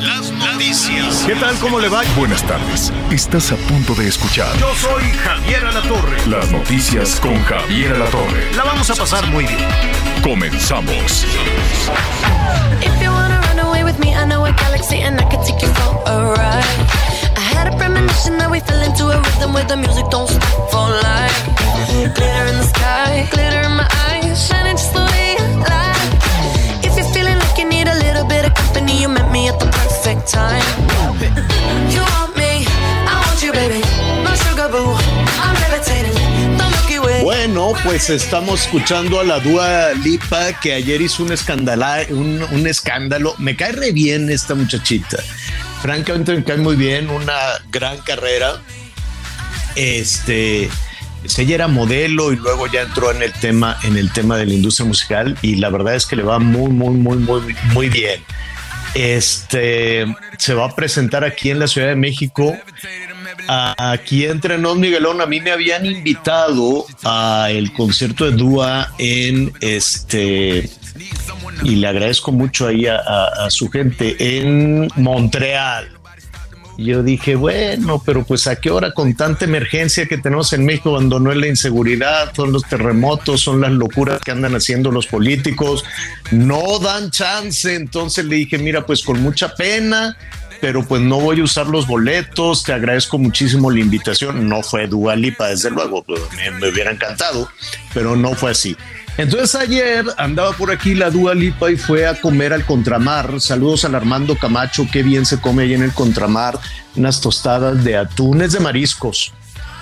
Las noticias. ¿Qué tal? ¿Cómo le va? Buenas tardes. Estás a punto de escuchar Yo soy Javier Alatorre. las noticias con Javier Alatorre. La vamos a pasar muy bien. Comenzamos. If you wanna run away with me, I know a galaxy and I can take you for a ride. I had a premonition that we fell into a rhythm where the music don't stop for life. Glitter in the sky, glitter in my eyes, shining just the way you like. If you're feeling like you need a little bit of company, you met at the perfect time. You want me, I want you, baby. My sugar boo, I'm levitating. Bueno, pues estamos escuchando a la Dua Lipa que ayer hizo un, un, un escándalo. Me cae re bien esta muchachita. Francamente me cae muy bien, una gran carrera. Este, pues ella era modelo y luego ya entró en el tema, en el tema de la industria musical y la verdad es que le va muy, muy, muy, muy, muy bien. Este se va a presentar aquí en la Ciudad de México. Aquí entre nos, Miguelón, a mí me habían invitado a el concierto de Dúa en este y le agradezco mucho ahí a- a su gente en Montreal. Yo dije, bueno, pero pues a qué hora con tanta emergencia que tenemos en México, cuando no es la inseguridad, son los terremotos, son las locuras que andan haciendo los políticos, no dan chance. Entonces le dije, mira, pues con mucha pena, pero pues no voy a usar los boletos, te agradezco muchísimo la invitación. No fue Dua Lipa, desde luego, pues, me hubiera encantado, pero no fue así. Entonces ayer andaba por aquí la Dua Lipa y fue a comer al Contramar. Saludos al Armando Camacho, qué bien se come ahí en el Contramar, unas tostadas de atunes de mariscos.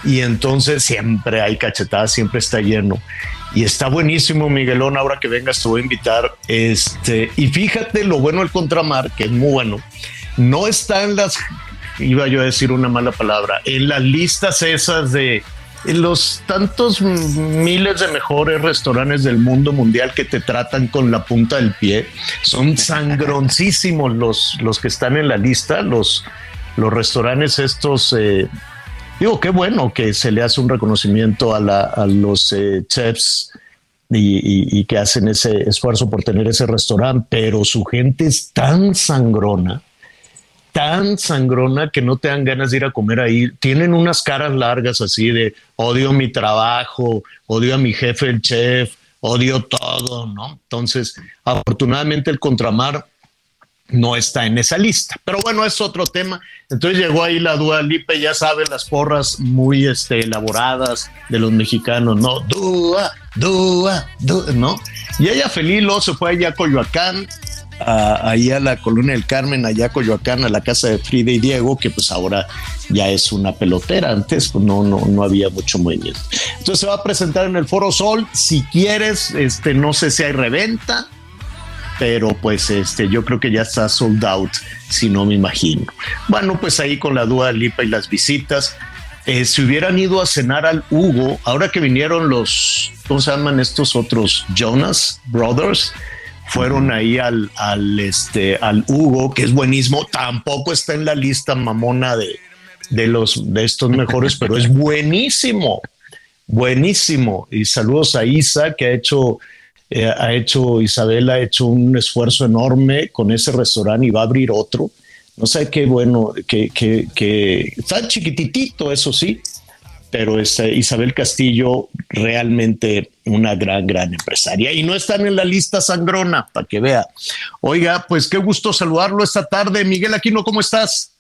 Y entonces siempre hay cachetadas, siempre está lleno. Y está buenísimo, Miguelón, ahora que vengas te voy a invitar. Este, y fíjate lo bueno del Contramar, que es muy bueno. No está en las, iba yo a decir una mala palabra, en las listas esas de en los tantos miles de mejores restaurantes del mundo mundial que te tratan con la punta del pie. Son sangroncísimos los, los que están en la lista, los, los restaurantes estos. eh, digo, qué bueno que se le hace un reconocimiento a, la- a los eh, chefs y, y- y que hacen ese esfuerzo por tener ese restaurante, pero su gente es tan sangrona tan sangrona que no te dan ganas de ir a comer ahí. Tienen unas caras largas así de odio mi trabajo, odio a mi jefe, el chef, odio todo, ¿no? Entonces, afortunadamente el contramar no está en esa lista. Pero bueno, es otro tema. Entonces llegó ahí la Dua Lipa, ya saben, las porras muy este, elaboradas de los mexicanos, ¿no? Dua, Dua, Dua, ¿no? Y ella feliz, luego se fue allá a Coyoacán, a- ahí a la Colonia del Carmen, allá a Coyoacán, a la casa de Frida y Diego, que pues ahora ya es una pelotera. Antes pues, no, no, no había mucho movimiento. Entonces se va a presentar en el Foro Sol. Si quieres, este, no sé si hay reventa, pero pues este, yo creo que ya está sold out, si no me imagino. Bueno, pues ahí con la Dua Lipa y las visitas. eh, si hubieran ido a cenar al Hugo, ahora que vinieron los, ¿cómo se llaman estos otros? Jonas Brothers, fueron ahí al, al, este, al Hugo, que es buenísimo, tampoco está en la lista mamona de, de los de estos mejores, pero es buenísimo, buenísimo. Y saludos a Isa, que ha hecho, eh, ha hecho, Isabel ha hecho un esfuerzo enorme con ese restaurante y va a abrir otro. No sé qué bueno, que, que, que está chiquititito, eso sí, pero es eh, Isabel Castillo realmente una gran, gran empresaria. Y no están en la lista sangrona, para que vea. Oiga, pues qué gusto saludarlo esta tarde. Miguel Aquino, ¿cómo estás?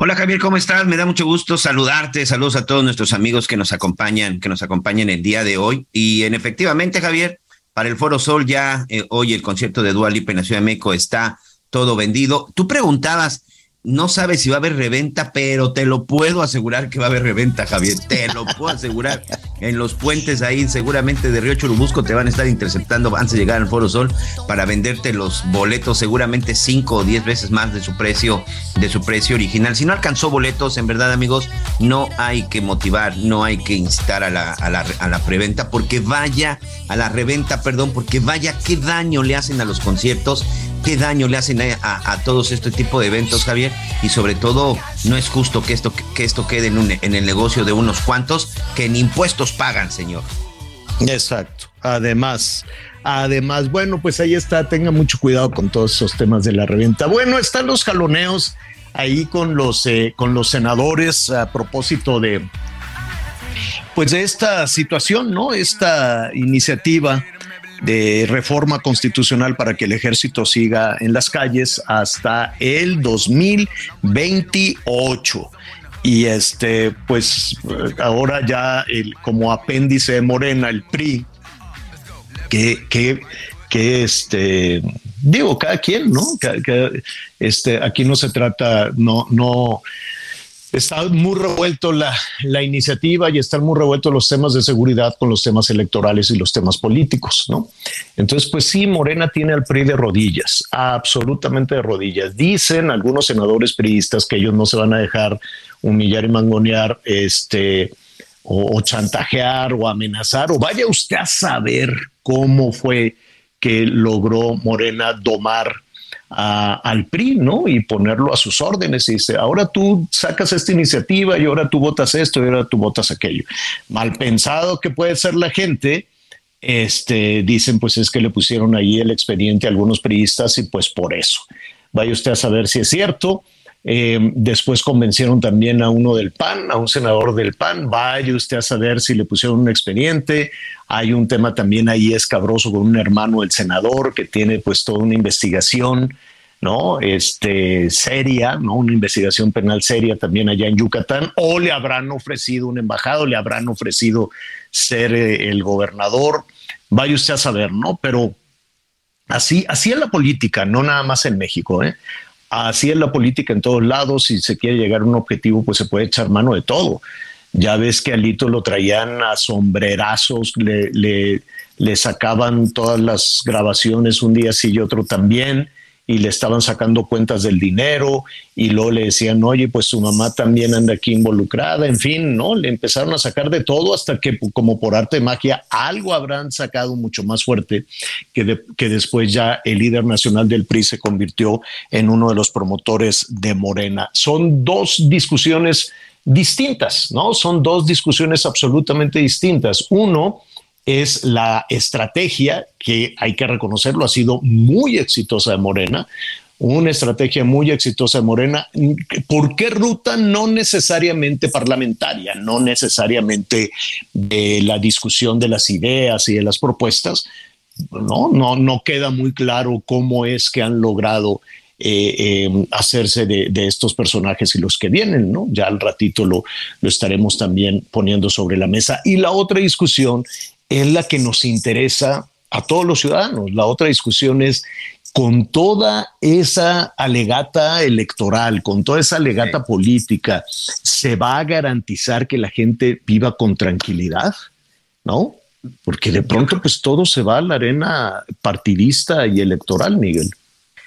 Hola Javier, ¿cómo estás? Me da mucho gusto saludarte. Saludos a todos nuestros amigos que nos acompañan, que nos acompañan el día de hoy. Y en efectivamente, Javier, para el Foro Sol ya eh, hoy el concierto de Dua Lipa en la Ciudad de México está todo vendido. Tú preguntabas no sabe si va a haber reventa, pero te lo puedo asegurar que va a haber reventa, Javier. Te lo puedo asegurar. En los puentes ahí, seguramente de Río Churubusco, te van a estar interceptando antes de llegar al Foro Sol para venderte los boletos, seguramente cinco o diez veces más de su precio, de su precio original. Si no alcanzó boletos, en verdad, amigos, no hay que motivar, no hay que instar a la, a la, a la preventa, porque vaya, a la reventa, perdón, porque vaya qué daño le hacen a los conciertos qué daño le hacen a, todos este tipo de eventos, Javier, y sobre todo no es justo que esto, que esto quede en, el negocio de unos cuantos que en impuestos pagan, señor. Exacto. Además, además, bueno, pues ahí está, tenga mucho cuidado con todos esos temas de la reventa. Bueno, están los jaloneos ahí con los, eh, con los senadores a propósito de, pues de esta situación, ¿no? Esta iniciativa de reforma constitucional para que el ejército siga en las calles hasta el 2028 y este pues ahora ya como apéndice de Morena el PRI que que que este digo cada quien no este aquí no se trata no no está muy revuelto la, iniciativa y están muy revueltos los temas de seguridad con los temas electorales y los temas políticos, ¿no? Entonces, pues sí, Morena tiene al PRI de rodillas, absolutamente de rodillas. Dicen algunos senadores priistas que ellos no se van a dejar humillar y mangonear, este, o chantajear o amenazar, o vaya usted a saber cómo fue que logró Morena domar al PRI, ¿no? Y ponerlo a sus órdenes y dice, ahora tú sacas esta iniciativa y ahora tú votas esto y ahora tú votas aquello. Mal pensado que puede ser la gente, este, dicen pues es que le pusieron ahí el expediente a algunos priistas y pues por eso. Vaya usted a saber si es cierto. Eh, después convencieron también a uno del PAN, a un senador del PAN. Vaya usted a saber si le pusieron un expediente. Hay un tema también ahí escabroso con un hermano del senador que tiene pues toda una investigación, ¿no? Este, seria, ¿no? Una investigación penal seria también allá en Yucatán. O le habrán ofrecido un embajado, le habrán ofrecido ser eh, el gobernador. Vaya usted a saber, ¿no? Pero así, así es la política, no nada más en México, ¿eh? Así es la política en todos lados. Si se quiere llegar a un objetivo, pues se puede echar mano de todo. Ya ves que Alito lo traían a sombrerazos, le, le, le sacaban todas las grabaciones un día sí y otro también y le estaban sacando cuentas del dinero y luego le decían, oye, pues su mamá también anda aquí involucrada, en fin, ¿no? Le empezaron a sacar de todo hasta que como por arte de magia algo habrán sacado mucho más fuerte que, que después ya el líder nacional del PRI se convirtió en uno de los promotores de Morena. Son dos discusiones distintas, ¿no? Son dos discusiones absolutamente distintas. Uno, es la estrategia que hay que reconocerlo, ha sido muy exitosa de Morena, una estrategia muy exitosa de Morena. ¿Por qué ruta? No necesariamente parlamentaria, no necesariamente de la discusión de las ideas y de las propuestas. No, no, no queda muy claro cómo es que han logrado eh, eh, hacerse de, de, estos personajes y los que vienen, ¿no? Ya al ratito lo, lo estaremos también poniendo sobre la mesa. Y la otra discusión es la que nos interesa a todos los ciudadanos. La otra discusión es con toda esa alegata electoral, con toda esa alegata política, ¿se va a garantizar que la gente viva con tranquilidad? ¿No? Porque de pronto pues todo se va a la arena partidista y electoral, Miguel.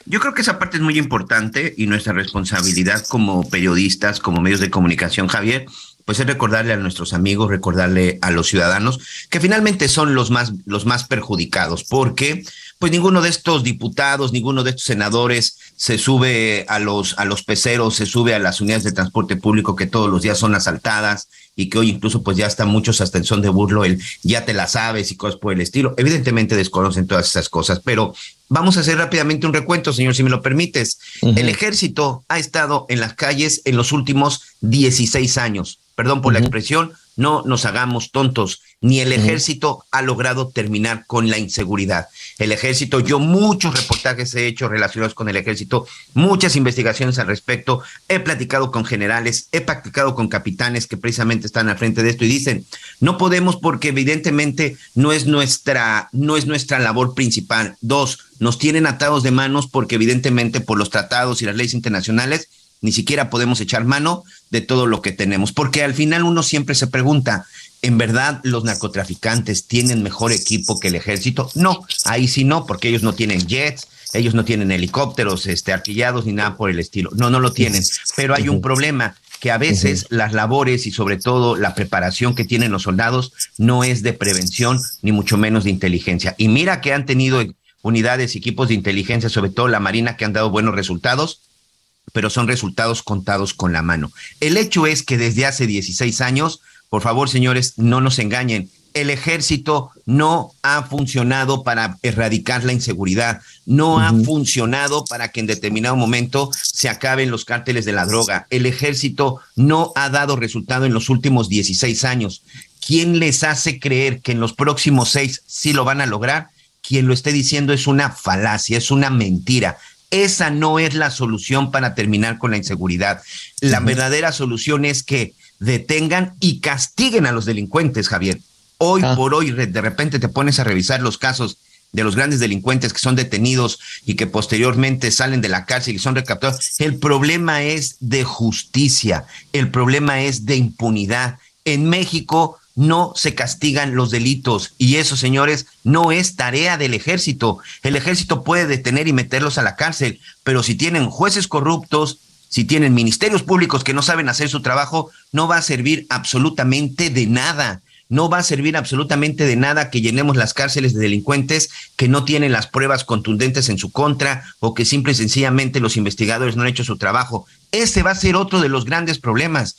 Yo creo que esa parte es muy importante y nuestra responsabilidad como periodistas, como medios de comunicación, Javier, pues es recordarle a nuestros amigos, recordarle a los ciudadanos que finalmente son los más, los más perjudicados, porque pues ninguno de estos diputados, ninguno de estos senadores se sube a los, a los peceros, se sube a las unidades de transporte público que todos los días son asaltadas y que hoy incluso pues ya están muchos hasta en son de burlo, el ya te la sabes y cosas por el estilo. Evidentemente desconocen todas esas cosas, pero vamos a hacer rápidamente un recuento, señor, si me lo permites. El ejército ha estado en las calles en los últimos 16 años perdón por la expresión, no nos hagamos tontos, ni el ejército ha logrado terminar con la inseguridad. El ejército, yo muchos reportajes he hecho relacionados con el ejército, muchas investigaciones al respecto, he platicado con generales, he platicado con capitanes que precisamente están al frente de esto y dicen, no podemos porque evidentemente no es nuestra, no es nuestra labor principal. Dos, nos tienen atados de manos porque evidentemente por los tratados y las leyes internacionales ni siquiera podemos echar mano de todo lo que tenemos, porque al final uno siempre se pregunta, ¿en verdad los narcotraficantes tienen mejor equipo que el ejército? No, ahí sí no, porque ellos no tienen jets, ellos no tienen helicópteros este, artillados ni nada por el estilo. No, no lo tienen, pero hay un problema que a veces las labores y sobre todo la preparación que tienen los soldados no es de prevención ni mucho menos de inteligencia. Y mira que han tenido unidades, equipos de inteligencia, sobre todo la Marina, que han dado buenos resultados, pero son resultados contados con la mano. El hecho es que desde hace 16 años, por favor, señores, no nos engañen, el ejército no ha funcionado para erradicar la inseguridad, no ha funcionado para que en determinado momento se acaben los cárteles de la droga. El ejército no ha dado resultado en los últimos 16 años. ¿Quién les hace creer que en los próximos seis sí lo van a lograr? Quien lo esté diciendo es una falacia, es una mentira. Esa no es la solución para terminar con la inseguridad. La verdadera solución es que detengan y castiguen a los delincuentes, Javier. Hoy ah. por hoy, de repente te pones a revisar los casos de los grandes delincuentes que son detenidos y que posteriormente salen de la cárcel y son recapturados. El problema es de justicia, el problema es de impunidad. En México no se castigan los delitos y eso, señores, no es tarea del ejército. El ejército puede detener y meterlos a la cárcel, pero si tienen jueces corruptos, si tienen ministerios públicos que no saben hacer su trabajo, no va a servir absolutamente de nada no va a servir absolutamente de nada que llenemos las cárceles de delincuentes que no tienen las pruebas contundentes en su contra o que simple y sencillamente los investigadores no han hecho su trabajo. Ese va a ser otro de los grandes problemas.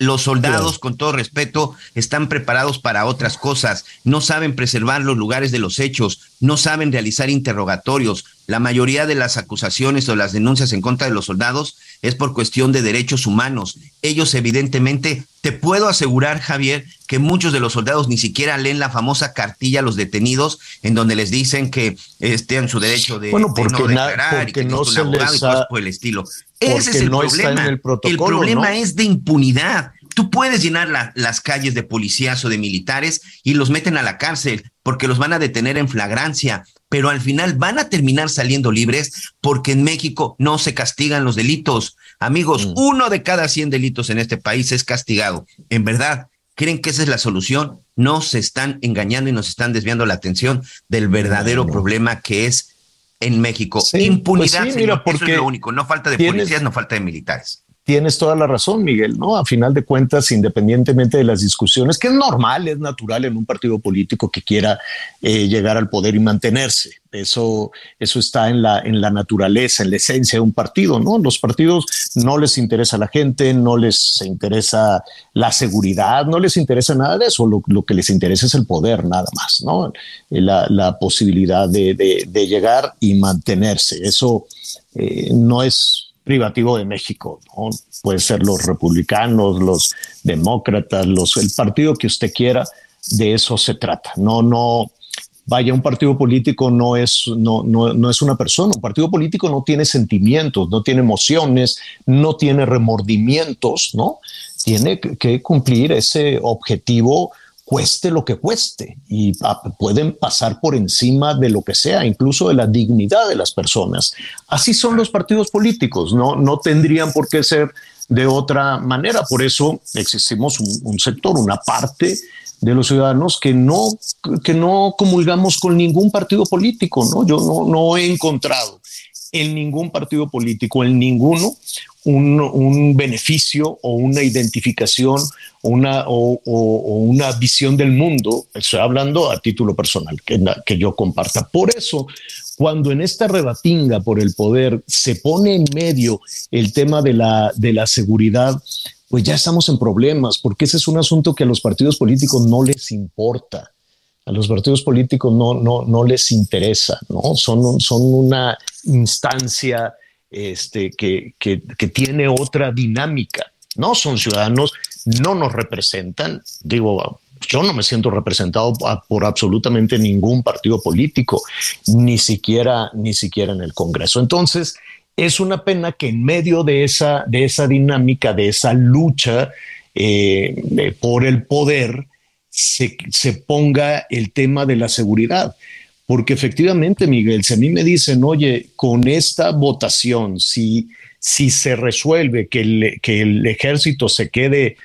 Los soldados, con todo respeto, están preparados para otras cosas, no saben preservar los lugares de los hechos, no saben realizar interrogatorios. La mayoría de las acusaciones o las denuncias en contra de los soldados es por cuestión de derechos humanos. Ellos evidentemente, te puedo asegurar, Javier, que muchos de los soldados ni siquiera leen la famosa cartilla a los detenidos en donde les dicen que estén su derecho de, bueno, no declarar y que no se les y cosas por el estilo. Ese es el problema. el, problema es de impunidad. Tú puedes llenar las calles de policías o de militares y los meten a la cárcel porque los van a detener en flagrancia, pero al final van a terminar saliendo libres porque en México no se castigan los delitos. Amigos, mm. uno de cada 100 delitos en este país es castigado. En verdad, ¿creen que esa es la solución? No se están engañando y nos están desviando la atención del verdadero problema que es en México. Pues Impunidad, mira, porque eso es lo único. No falta de policías, no falta de militares. Tienes toda la razón, Miguel, ¿no? A final de cuentas, independientemente de las discusiones, que es normal, es natural en un partido político que quiera eh, llegar al poder y mantenerse. Eso, eso está en la, en la naturaleza, en la esencia de un partido, ¿no? Los partidos no les interesa la gente, no les interesa la seguridad, no les interesa nada de eso. Lo, que les interesa es el poder, nada más, ¿no? La, la posibilidad de, de, llegar y mantenerse. Eso eh, no es privativo de México. ¿no? Puede ser los republicanos, los demócratas, los, el partido que usted quiera, de eso se trata. No, no, vaya, un partido político no es, no, no, no, es una persona, un partido político no tiene sentimientos, no tiene emociones, no tiene remordimientos, ¿no? Tiene que cumplir ese objetivo cueste lo que cueste y pueden pasar por encima de lo que sea, incluso de la dignidad de las personas. Así son los partidos políticos, no, no tendrían por qué ser de otra manera. Por eso existimos un, sector, una parte de los ciudadanos que no, que no comulgamos con ningún partido político, ¿no? Yo no he encontrado en ningún partido político, en ninguno, un, beneficio o una identificación o una, o, una visión del mundo, estoy hablando a título personal, que, que yo comparta. Por eso, cuando en esta rebatinga por el poder se pone en medio el tema de la, de la seguridad, pues ya estamos en problemas, porque ese es un asunto que a los partidos políticos no les importa a los partidos políticos no, no, no les interesa, ¿no? Son, son una instancia este, que, que, que tiene otra dinámica. No son ciudadanos, no nos representan. Digo, yo no me siento representado por absolutamente ningún partido político, ni siquiera, ni siquiera en el Congreso. Entonces, es una pena que en medio de esa, de esa dinámica, de esa lucha eh, por el poder, se, ponga el tema de la seguridad. Porque efectivamente, Miguel, si a mí me dicen, oye, con esta votación, si, si se resuelve que el, que el ejército se quede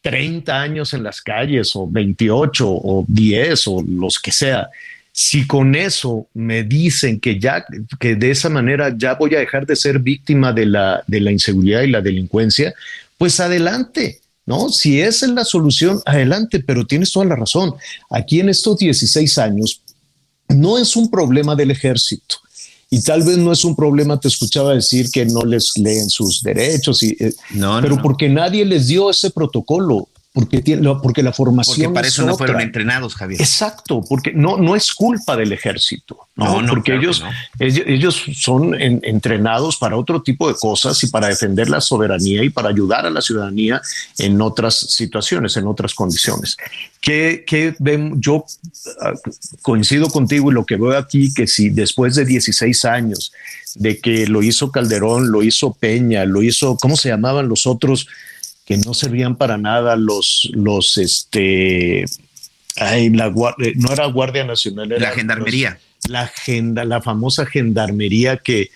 30 años en las calles o 28 o 10 o los que sea, si con eso me dicen que ya, que de esa manera ya voy a dejar de ser víctima de la, de la inseguridad y la delincuencia, pues adelante. ¿No? Si esa es la solución, adelante, pero tienes toda la razón. Aquí en estos 16 años no es un problema del ejército. Y tal vez no es un problema, te escuchaba decir que no les leen sus derechos, y, eh, no, pero porque nadie les dio ese protocolo porque, tiene, porque la formación. Porque para eso no fueron entrenados, Javier. Exacto, porque no, no es culpa del ejército, no, porque ellos, ellos, son entrenados para otro tipo de cosas y para defender la soberanía y para ayudar a la ciudadanía en otras situaciones, en otras condiciones. Que, que yo ah, coincido contigo y lo que veo aquí, que si después de 16 años de que lo hizo Calderón, lo hizo Peña, lo hizo, ¿cómo se llamaban los otros? Que no servían para nada los, los, este, ay, la, eh, no era Guardia Nacional, era la Gendarmería. la agenda, la famosa gendarmería que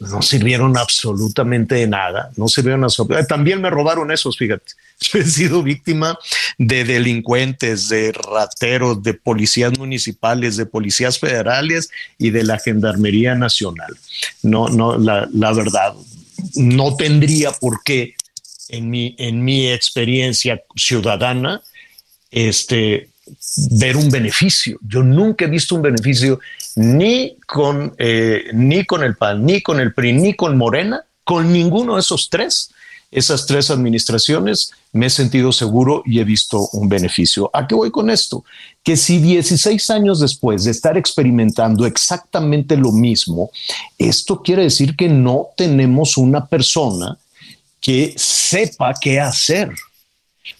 no sirvieron absolutamente de nada, no sirvieron absolutamente. También me robaron esos, fíjate. he sido víctima de delincuentes, de rateros, de policías municipales, de policías federales y de la Gendarmería Nacional. No, no, la, la verdad, no tendría por qué en mi, en mi experiencia ciudadana, este, ver un beneficio. Yo nunca he visto un beneficio ni con, eh, ni con el PAN, ni con el PRI, ni con Morena, con ninguno de esos tres. Esas tres administraciones me he sentido seguro y he visto un beneficio. ¿A qué voy con esto? Que si 16 años después de estar experimentando exactamente lo mismo, esto quiere decir que no tenemos una persona que sepa qué hacer.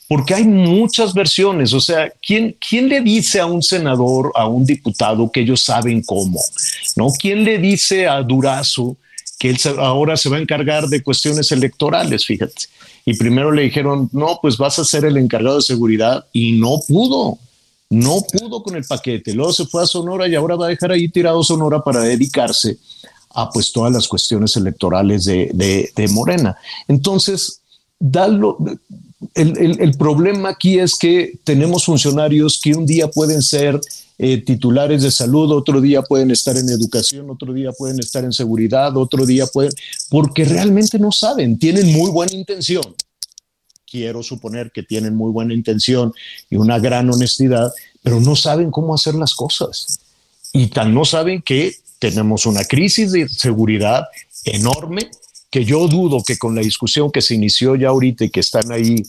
Porque hay muchas versiones, o sea, ¿quién, ¿quién le dice a un senador, a un diputado que ellos saben cómo? ¿No? ¿Quién le dice a Durazo que él ahora se va a encargar de cuestiones electorales, fíjate? Y primero le dijeron, no, pues vas a ser el encargado de seguridad y no pudo, no pudo con el paquete. Luego se fue a Sonora y ahora va a dejar ahí tirado Sonora para dedicarse a pues todas las cuestiones electorales de, de, Morena. Entonces, el, el, problema aquí es que tenemos funcionarios que un día pueden ser eh, titulares de salud, otro día pueden estar en educación, otro día pueden estar en seguridad, otro día pueden, porque realmente no saben, tienen muy buena intención. Quiero suponer que tienen muy buena intención y una gran honestidad, pero no saben cómo hacer las cosas. Y tan no saben que tenemos una crisis de seguridad enorme que yo dudo que con la discusión que se inició ya ahorita y que están ahí,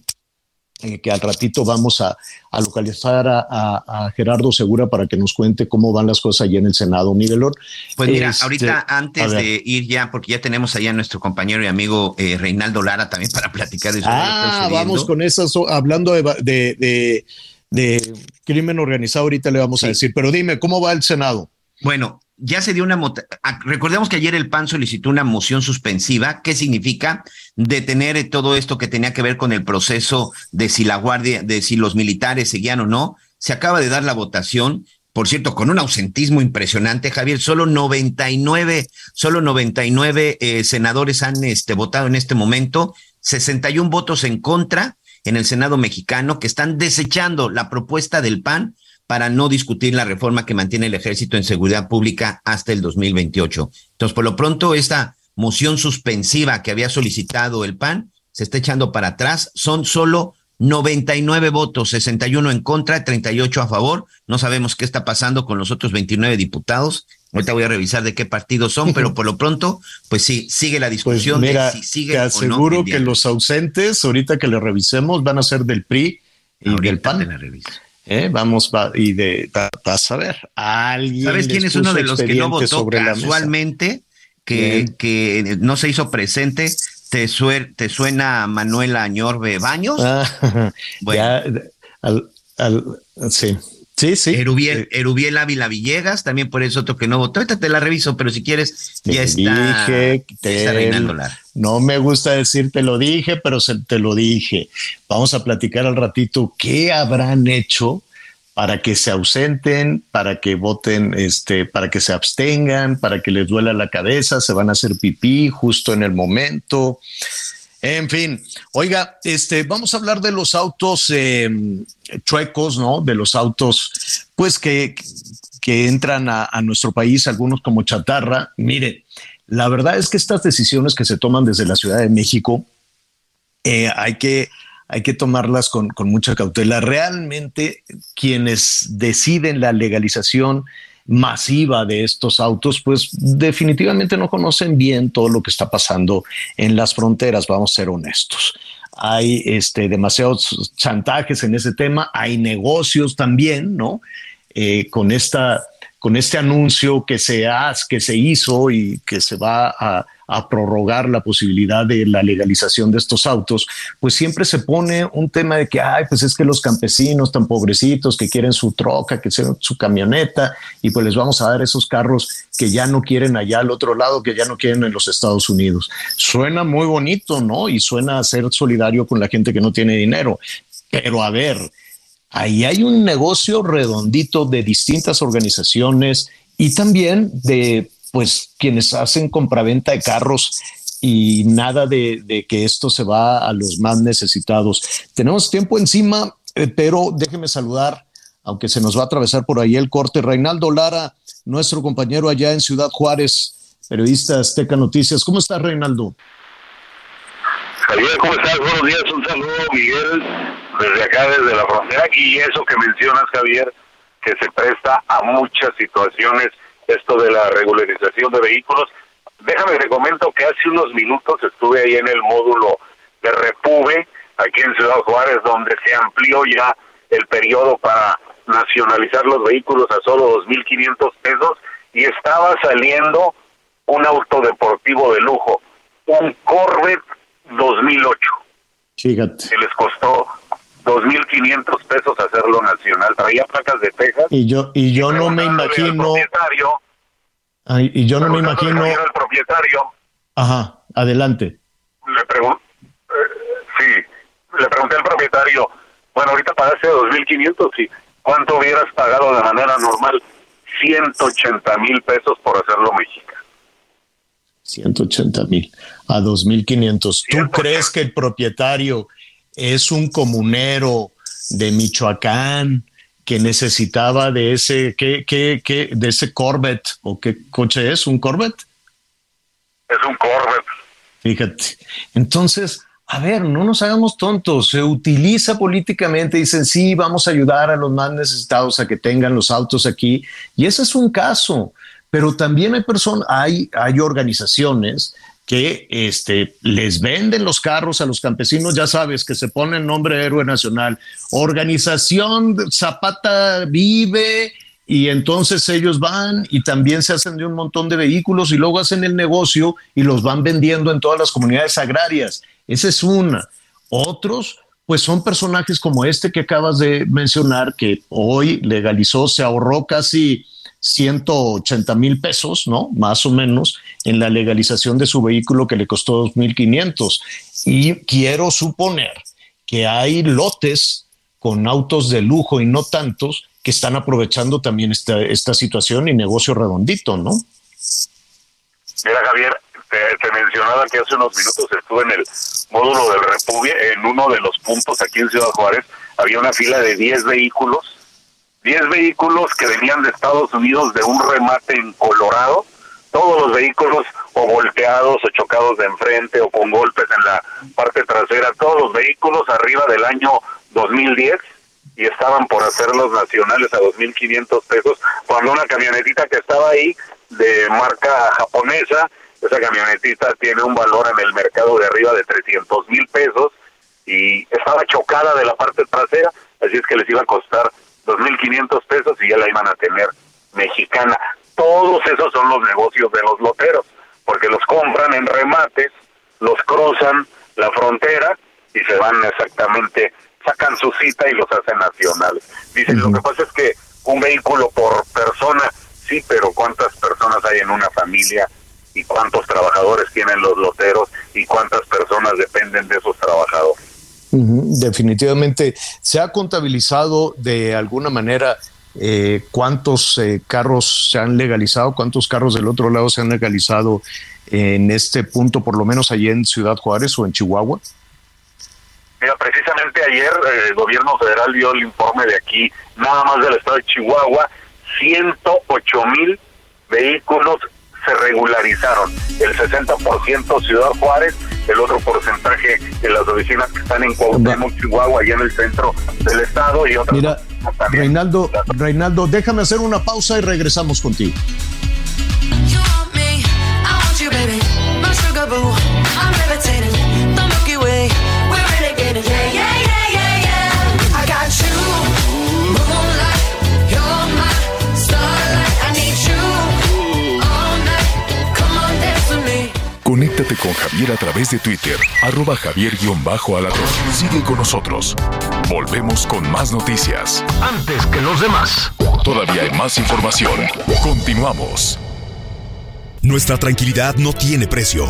eh, que al ratito vamos a, localizar a, Gerardo Segura para que nos cuente cómo van las cosas allí en el Senado, Miguelón. Pues mira, este, ahorita antes de ir ya, porque ya tenemos allá a nuestro compañero y amigo eh, Reinaldo Lara también para platicar de eso. Ah, vamos con eso, hablando de, de, crimen organizado, ahorita le vamos a decir, pero dime, ¿cómo va el Senado? Bueno, ya se dio una. Ah, recordemos que ayer el PAN solicitó una moción suspensiva. ¿Qué significa? Detener todo esto que tenía que ver con el proceso de si la guardia, de si los militares seguían o no. Se acaba de dar la votación. Por cierto, con un ausentismo impresionante, Javier, solo 99, solo 99 eh, senadores han este, votado en este momento, 61 votos en contra en el Senado mexicano que están desechando la propuesta del PAN para no discutir la reforma que mantiene el ejército en seguridad pública hasta el 2028. Entonces, por lo pronto, esta moción suspensiva que había solicitado el PAN se está echando para atrás. Son solo 99 votos, 61 en contra, 38 a favor. No sabemos qué está pasando con los otros 29 diputados. Ahorita voy a revisar de qué partidos son, pero por lo pronto, pues sí, sigue la pues discusión de si sigue te aseguro que los ausentes, ahorita que le revisemos, van a ser del PRI y del PAN. ¿Eh? Vamos y de vas a ver. Alguien ¿Sabes quién es uno de los que no votó casualmente? Que, que no se hizo presente. ¿Te, te suena Manuela Añorbe Baños? Ah, bueno. sí. Sí, sí. Erubiel, Erubiel, Ávila Villegas, también por eso otro que no votó. Ahorita te la reviso, pero si quieres, ya está, dije, No me gusta decir te lo dije, pero se, te lo dije. Vamos a platicar al ratito qué habrán hecho para que se ausenten, para que voten, este, para que se abstengan, para que les duela la cabeza, se van a hacer pipí justo en el momento. En fin, oiga, este, vamos a hablar de los autos em, chuecos, ¿no? De los autos, pues que, que entran a, nuestro país, algunos como chatarra. Mire, la verdad es que estas decisiones que se toman desde la Ciudad de México, eh, hay que hay que tomarlas con, mucha cautela. Realmente quienes deciden la legalización masiva de estos autos, pues definitivamente no conocen bien todo lo que está pasando en las fronteras, vamos a ser honestos. Hay este, demasiados chantajes en ese tema, hay negocios también, ¿no? Eh, con, esta, con este anuncio que se, hace, que se hizo y que se va a prorrogar la posibilidad de la legalización de estos autos, pues siempre se pone un tema de que, ay, pues es que los campesinos tan pobrecitos que quieren su troca, que sea su camioneta, y pues les vamos a dar esos carros que ya no quieren allá al otro lado, que ya no quieren en los Estados Unidos. Suena muy bonito, ¿no? Y suena a ser solidario con la gente que no tiene dinero. Pero a ver, ahí hay un negocio redondito de distintas organizaciones y también de pues quienes hacen compraventa de carros y nada de, que esto se va a los más necesitados. Tenemos tiempo encima, eh, pero déjeme saludar, aunque se nos va a atravesar por ahí el corte, Reinaldo Lara, nuestro compañero allá en Ciudad Juárez, periodista Azteca Noticias. ¿Cómo estás, Reinaldo? Javier, ¿cómo estás? Buenos días, un saludo, Miguel, desde acá, desde la frontera. Y eso que mencionas, Javier, que se presta a muchas situaciones esto de la regularización de vehículos. Déjame te comento que hace unos minutos estuve ahí en el módulo de Repube, aquí en Ciudad Juárez, donde se amplió ya el periodo para nacionalizar los vehículos a solo 2.500 pesos y estaba saliendo un auto deportivo de lujo, un Corvette 2008. Fíjate. Que les costó 2.500 pesos hacerlo nacional. Traía placas de Texas. Y yo, y yo no me imagino. y yo no me imagino. El propietario. Ajá, adelante. Le pregunté. Eh, sí, le pregunté al propietario. Bueno, ahorita pagaste 2.500, sí. ¿Cuánto hubieras pagado de manera normal? 180 mil pesos por hacerlo mexicano. 180 mil a 2.500. ¿Tú crees que el propietario es un comunero de Michoacán que necesitaba de ese, ¿qué, qué, qué, de ese Corvette o qué coche es? ¿Un Corvette? Es un Corvette. Fíjate. Entonces, a ver, no nos hagamos tontos. Se utiliza políticamente, dicen, sí, vamos a ayudar a los más necesitados a que tengan los autos aquí. Y ese es un caso. Pero también hay personas, hay, hay organizaciones que este, les venden los carros a los campesinos, ya sabes, que se pone el nombre de héroe nacional. Organización Zapata Vive, y entonces ellos van y también se hacen de un montón de vehículos y luego hacen el negocio y los van vendiendo en todas las comunidades agrarias. Esa es una. Otros, pues son personajes como este que acabas de mencionar, que hoy legalizó, se ahorró casi 180 mil pesos, ¿no? Más o menos, en la legalización de su vehículo que le costó 2.500. Y quiero suponer que hay lotes con autos de lujo y no tantos que están aprovechando también esta, esta situación y negocio redondito, ¿no? Mira, Javier, te, mencionaba que hace unos minutos estuve en el módulo del Repubia, en uno de los puntos aquí en Ciudad Juárez, había una fila de 10 vehículos 10 vehículos que venían de Estados Unidos de un remate en Colorado, todos los vehículos o volteados o chocados de enfrente o con golpes en la parte trasera, todos los vehículos arriba del año 2010 y estaban por hacerlos nacionales a 2.500 pesos, cuando una camionetita que estaba ahí de marca japonesa, esa camionetita tiene un valor en el mercado de arriba de 300 mil pesos y estaba chocada de la parte trasera, así es que les iba a costar 2.500 pesos y ya la iban a tener mexicana. Todos esos son los negocios de los loteros, porque los compran en remates, los cruzan la frontera y se van exactamente, sacan su cita y los hacen nacionales. Dicen, lo que pasa es que un vehículo por persona, sí, pero ¿cuántas personas hay en una familia? y cuántos trabajadores tienen los loteros y cuántas personas dependen de esos trabajadores. Definitivamente. ¿Se ha contabilizado de alguna manera eh, cuántos eh, carros se han legalizado, cuántos carros del otro lado se han legalizado en este punto, por lo menos allí en Ciudad Juárez o en Chihuahua? Mira, precisamente ayer eh, el gobierno federal dio el informe de aquí, nada más del estado de Chihuahua, 108 mil vehículos se regularizaron. El 60% Ciudad Juárez, el otro porcentaje en las oficinas que están en Cuauhtémoc, Chihuahua, allá en el centro del estado y otras. Mira, Reinaldo, Reinaldo, déjame hacer una pausa y regresamos contigo. Conéctate con Javier a través de Twitter, arroba javier-alatón. Sigue con nosotros. Volvemos con más noticias. Antes que los demás. Todavía hay más información. Continuamos. Nuestra tranquilidad no tiene precio.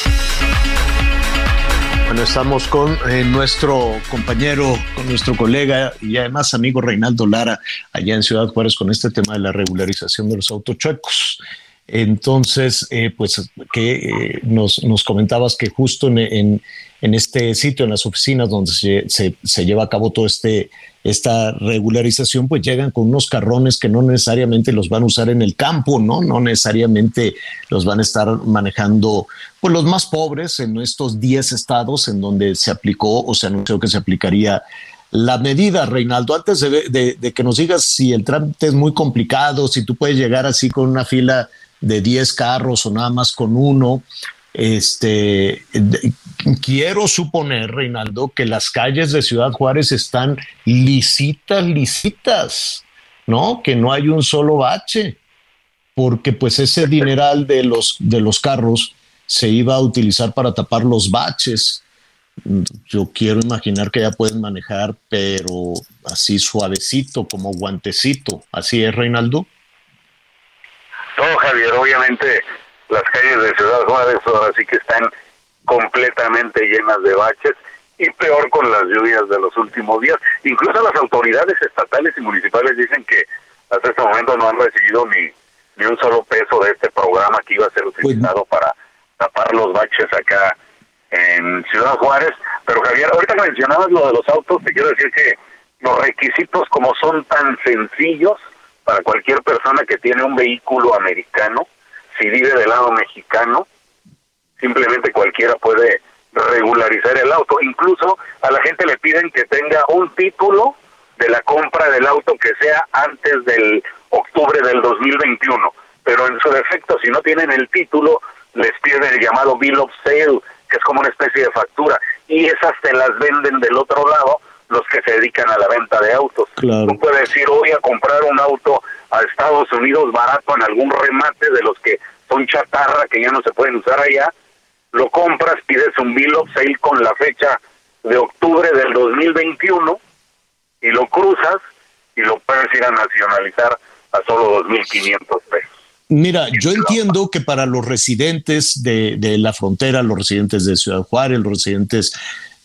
Bueno, estamos con eh, nuestro compañero, con nuestro colega y además amigo Reinaldo Lara, allá en Ciudad Juárez, con este tema de la regularización de los autochuecos. Entonces, eh, pues que eh, nos, comentabas que justo en, este sitio, en las oficinas donde se, se, se, lleva a cabo todo este esta regularización, pues llegan con unos carrones que no necesariamente los van a usar en el campo, ¿no? No necesariamente los van a estar manejando, pues los más pobres en estos 10 estados en donde se aplicó o se anunció que se aplicaría la medida, Reinaldo, antes de, de, que nos digas si el trámite es muy complicado, si tú puedes llegar así con una fila de 10 carros o nada más con uno, este, quiero suponer, Reinaldo, que las calles de Ciudad Juárez están lisitas, lisitas, ¿no? Que no hay un solo bache, porque pues ese dineral de los, de los carros se iba a utilizar para tapar los baches. Yo quiero imaginar que ya pueden manejar, pero así suavecito, como guantecito. ¿Así es, Reinaldo? No, Javier, obviamente las calles de Ciudad Juárez ahora sí que están completamente llenas de baches y peor con las lluvias de los últimos días. Incluso las autoridades estatales y municipales dicen que hasta este momento no han recibido ni, ni un solo peso de este programa que iba a ser utilizado para tapar los baches acá en Ciudad Juárez. Pero Javier, ahorita mencionabas lo de los autos, te quiero decir que los requisitos como son tan sencillos para cualquier persona que tiene un vehículo americano, si vive del lado mexicano, simplemente cualquiera puede regularizar el auto. Incluso a la gente le piden que tenga un título de la compra del auto que sea antes del octubre del 2021. Pero en su defecto, si no tienen el título, les piden el llamado bill of sale, que es como una especie de factura. Y esas te las venden del otro lado los que se dedican a la venta de autos. Claro. Tú puedes decir, voy a comprar un auto a Estados Unidos barato en algún remate de los que son chatarra que ya no se pueden usar allá, lo compras, pides un bill of sale con la fecha de octubre del 2021 y lo cruzas y lo puedes ir a nacionalizar a solo 2.500 pesos. Mira, yo entiendo que para los residentes de, la frontera, los residentes de Ciudad Juárez, los residentes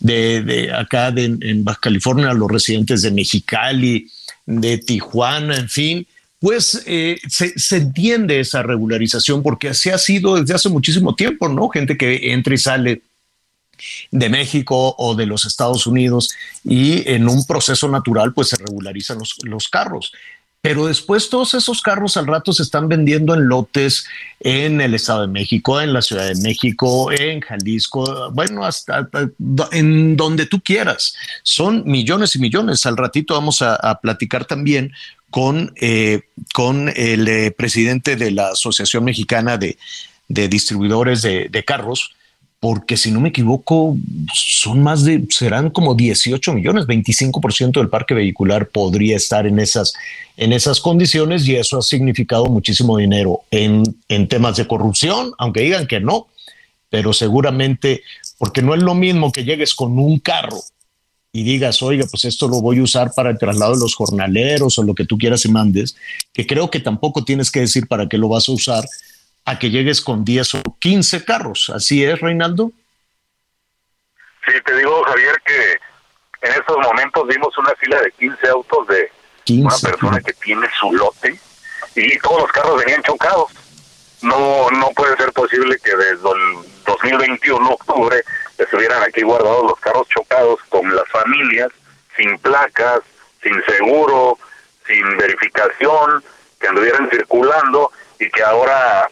de, acá en Baja California, los residentes de Mexicali, de Tijuana, en fin, pues eh, se, se, entiende esa regularización porque así ha sido desde hace muchísimo tiempo, ¿no? Gente que entra y sale de México o de los Estados Unidos y en un proceso natural pues se regularizan los, los carros. Pero después todos esos carros al rato se están vendiendo en lotes en el Estado de México, en la Ciudad de México, en Jalisco, bueno, hasta, en donde tú quieras. Son millones y millones. Al ratito vamos a, platicar también con, eh, con el eh, presidente de la Asociación Mexicana de, Distribuidores de, Carros porque si no me equivoco, son más de, serán como 18 millones, 25% del parque vehicular podría estar en esas, en esas condiciones y eso ha significado muchísimo dinero en, en temas de corrupción, aunque digan que no, pero seguramente, porque no es lo mismo que llegues con un carro y digas, oiga, pues esto lo voy a usar para el traslado de los jornaleros o lo que tú quieras y mandes, que creo que tampoco tienes que decir para qué lo vas a usar, a que llegues con 10 o 15 carros. ¿Así es, Reinaldo? Sí, te digo, Javier, que en estos momentos vimos una fila de 15 autos de una persona que tiene su lote y todos los carros venían chocados. No, no puede ser posible que desde el 2021, octubre, estuvieran aquí guardados los carros chocados con las familias, sin placas, sin seguro, sin verificación, que anduvieran circulando y que ahora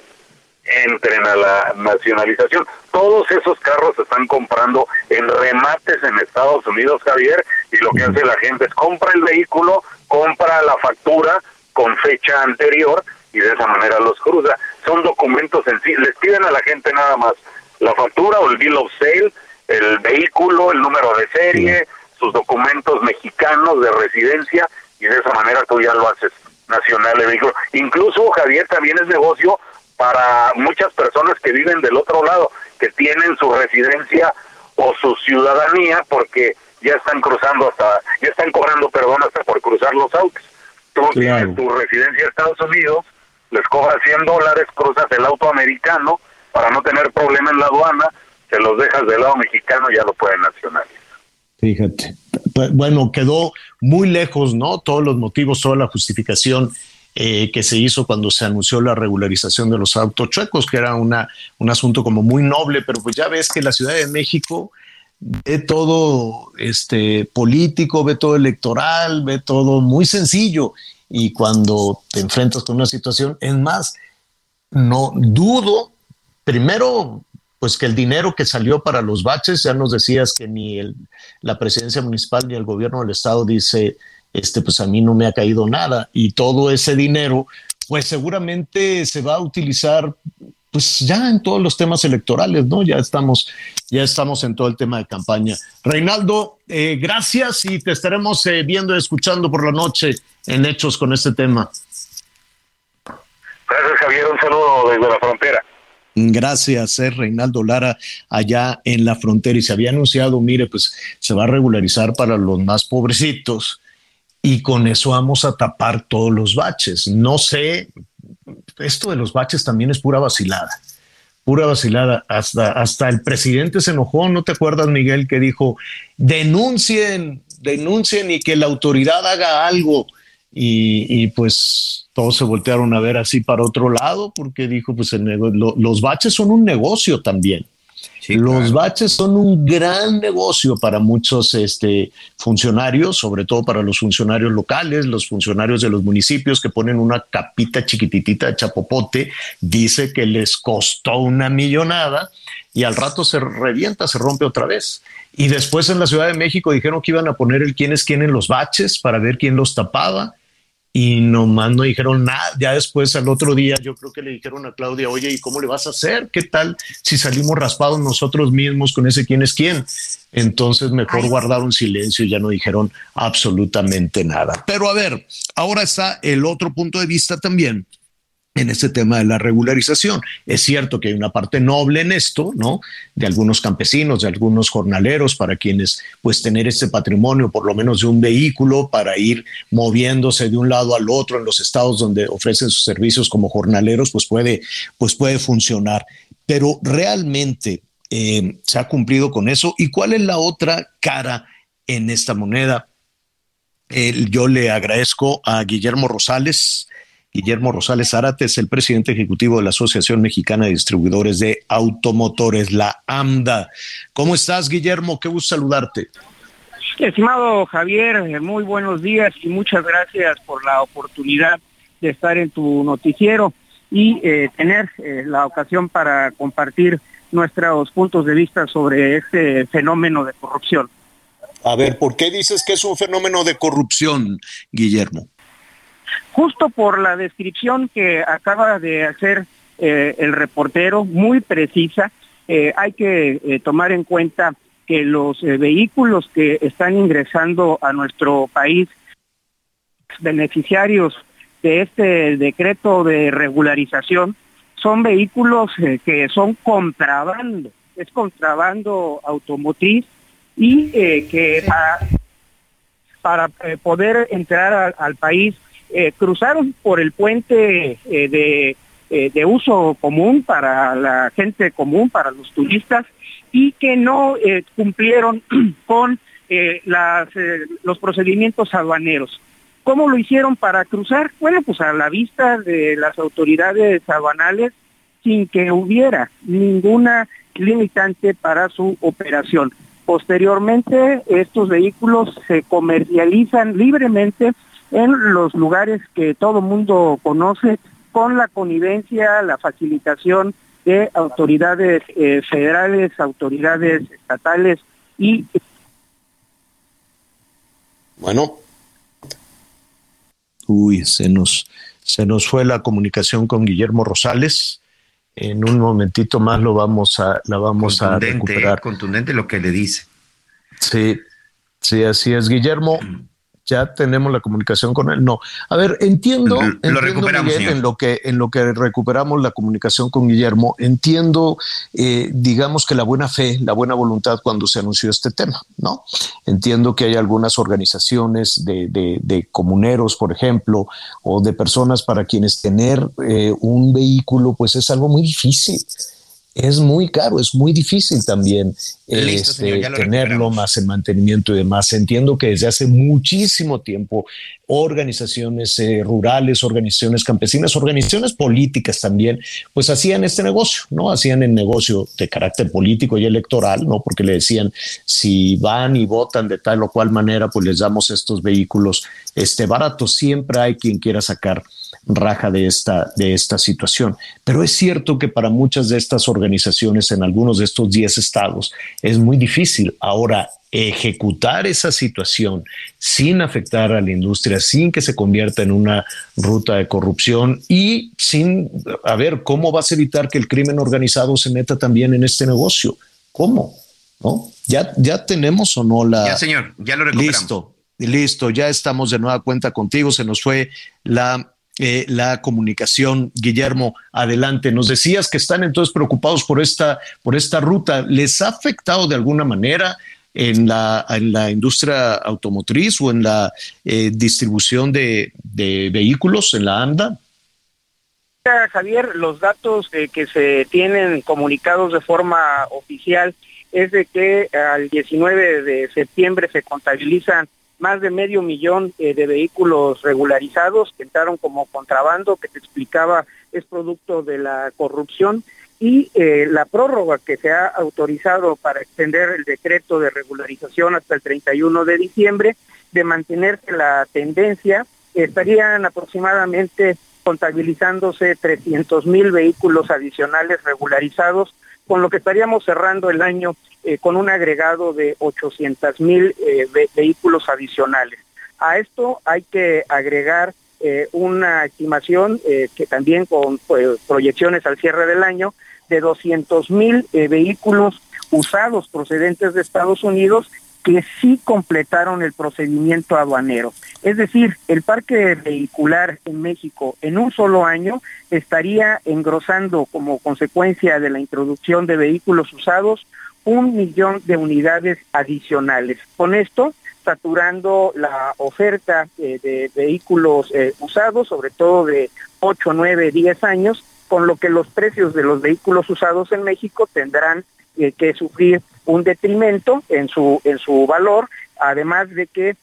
entren a la nacionalización. Todos esos carros se están comprando en remates en Estados Unidos, Javier, y lo que hace la gente es compra el vehículo, compra la factura con fecha anterior y de esa manera los cruza. Son documentos en sí, les piden a la gente nada más la factura o el bill of sale, el vehículo, el número de serie, sus documentos mexicanos de residencia y de esa manera tú ya lo haces nacional de vehículo. Incluso, Javier, también es negocio para muchas personas que viven del otro lado, que tienen su residencia o su ciudadanía porque ya están cruzando hasta, ya están cobrando perdón hasta por cruzar los autos. Tú tienes tu residencia en Estados Unidos, les cobras 100 dólares, cruzas el auto americano para no tener problema en la aduana, se los dejas del lado mexicano y ya lo pueden nacionalizar. Fíjate, bueno, quedó muy lejos, ¿no? Todos los motivos, toda la justificación eh, que se hizo cuando se anunció la regularización de los autochuecos, que era una, un asunto como muy noble, pero pues ya ves que la Ciudad de México ve todo este político, ve todo electoral, ve todo muy sencillo y cuando te enfrentas con una situación, es más, no dudo, primero, pues que el dinero que salió para los baches, ya nos decías que ni el, la presidencia municipal ni el gobierno del estado dice este, pues a mí no me ha caído nada y todo ese dinero, pues seguramente se va a utilizar pues ya en todos los temas electorales, ¿no? Ya estamos, ya estamos en todo el tema de campaña. Reinaldo, eh, gracias y te estaremos eh, viendo y escuchando por la noche en Hechos con este tema. Gracias, Javier. Un saludo desde la frontera. Gracias, es Reinaldo Lara, allá en la frontera. Y se había anunciado, mire, pues se va a regularizar para los más pobrecitos y con eso vamos a tapar todos los baches. No sé, esto de los baches también es pura vacilada, pura vacilada. Hasta, hasta el presidente se enojó, ¿no te acuerdas, Miguel, que dijo, denuncien, denuncien y que la autoridad haga algo? Y, pues todos se voltearon a ver así para otro lado porque dijo, pues los baches son un negocio también los baches son un gran negocio para muchos este, funcionarios, sobre todo para los funcionarios locales, los funcionarios de los municipios que ponen una capita chiquititita de chapopote, dice que les costó una millonada y al rato se revienta, se rompe otra vez. Y después en la Ciudad de México dijeron que iban a poner el quién es quién en los baches para ver quién los tapaba y nomás no dijeron nada. Ya después, al otro día, yo creo que le dijeron a Claudia, oye, ¿y cómo le vas a hacer? ¿Qué tal si salimos raspados nosotros mismos con ese quién es quién? Entonces, mejor guardaron silencio y ya no dijeron absolutamente nada. Pero a ver, ahora está el otro punto de vista también en este tema de la regularización. Es cierto que hay una parte noble en esto, ¿no? De algunos campesinos, de algunos jornaleros, para quienes pues tener este patrimonio, por lo menos de un vehículo, para ir moviéndose de un lado al otro en los estados donde ofrecen sus servicios como jornaleros, pues puede, pues puede funcionar. Pero realmente eh, se ha cumplido con eso. ¿Y cuál es la otra cara en esta moneda? yo le agradezco a Guillermo Rosales, Guillermo Rosales Zárate es el presidente ejecutivo de la Asociación Mexicana de Distribuidores de Automotores, la AMDA. ¿Cómo estás, Guillermo? Qué gusto saludarte. Estimado Javier, muy buenos días y muchas gracias por la oportunidad de estar en tu noticiero y eh, tener eh, la ocasión para compartir nuestros puntos de vista sobre este fenómeno de corrupción. A ver, ¿por qué dices que es un fenómeno de corrupción, Guillermo? Justo por la descripción que acaba de hacer eh, el reportero, muy precisa, hay que tomar en cuenta que los vehículos que están ingresando a nuestro país, beneficiarios de este decreto de regularización, son vehículos que son contrabando, es contrabando automotriz y que para, poder entrar al país eh, cruzaron por el puente eh, eh, de, uso común para la gente común, para los turistas, y que no cumplieron con los procedimientos aduaneros. ¿Cómo lo hicieron para cruzar? Bueno, pues a la vista de las autoridades aduanales, sin que hubiera ninguna limitante para su operación. Posteriormente, estos vehículos se comercializan libremente en los lugares que todo mundo conoce con la connivencia, la facilitación de autoridades eh, federales, autoridades estatales y... Bueno, uy, se nos, se nos fue la comunicación con Guillermo Rosales. En un momentito más lo vamos a, la vamos a recuperar. Contundente lo que le dice. Sí, sí, así es. Guillermo, ya tenemos la comunicación con él. No, a ver, entiendo, en lo que en lo que recuperamos la comunicación con Guillermo, entiendo, eh, digamos que la buena fe, la buena voluntad cuando se anunció este tema, ¿no? Entiendo que hay algunas organizaciones de, de, comuneros, por ejemplo, o de personas para quienes tener eh, un vehículo, pues es algo muy difícil es muy caro, es muy difícil también este, tenerlo más en mantenimiento y demás. Entiendo que desde hace muchísimo tiempo organizaciones eh, rurales, organizaciones campesinas, organizaciones políticas también, pues hacían este negocio, ¿no? Hacían el negocio de carácter político y electoral, ¿no? Porque le decían, si van y votan de tal o cual manera, pues les damos estos vehículos este, baratos. Siempre hay quien quiera sacar raja de esta, de esta situación. Pero es cierto que para muchas de estas organizaciones en algunos de estos 10 estados es muy difícil ahora ejecutar esa situación sin afectar a la industria, sin que se convierta en una ruta de corrupción y sin, a ver, ¿cómo vas a evitar que el crimen organizado se meta también en este negocio? ¿Cómo? ¿No? ¿Ya, ya tenemos o no la... Ya, señor, ya lo recuperamos. Listo, listo, ya estamos de nueva cuenta contigo. Se nos fue la eh, la comunicación. Guillermo, adelante. Nos decías que están entonces preocupados por esta, por esta ruta. ¿Les ha afectado de alguna manera en la, en la industria automotriz o en la eh, distribución de, vehículos en la ANDA? Javier, los datos que se tienen comunicados de forma oficial es de que al 19 de septiembre se contabilizan más de medio millón eh, de vehículos regularizados que entraron como contrabando, que te explicaba es producto de la corrupción. Y eh, la prórroga que se ha autorizado para extender el decreto de regularización hasta el 31 de diciembre, de mantenerse la tendencia, estarían aproximadamente contabilizándose 300 mil vehículos adicionales regularizados, con lo que estaríamos cerrando el año eh, con un agregado de 800 mil eh, vehículos adicionales. A esto hay que agregar eh, una estimación que también con pues, proyecciones al cierre del año de 200 mil vehículos usados procedentes de Estados Unidos que sí completaron el procedimiento aduanero. Es decir, el parque vehicular en México en un solo año estaría engrosando como consecuencia de la introducción de vehículos usados un millón de unidades adicionales. Con esto, saturando la oferta eh, de vehículos eh, usados, sobre todo de 8, 9, 10 años, con lo que los precios de los vehículos usados en México tendrán eh, que sufrir un detrimento en su, en su valor, además de que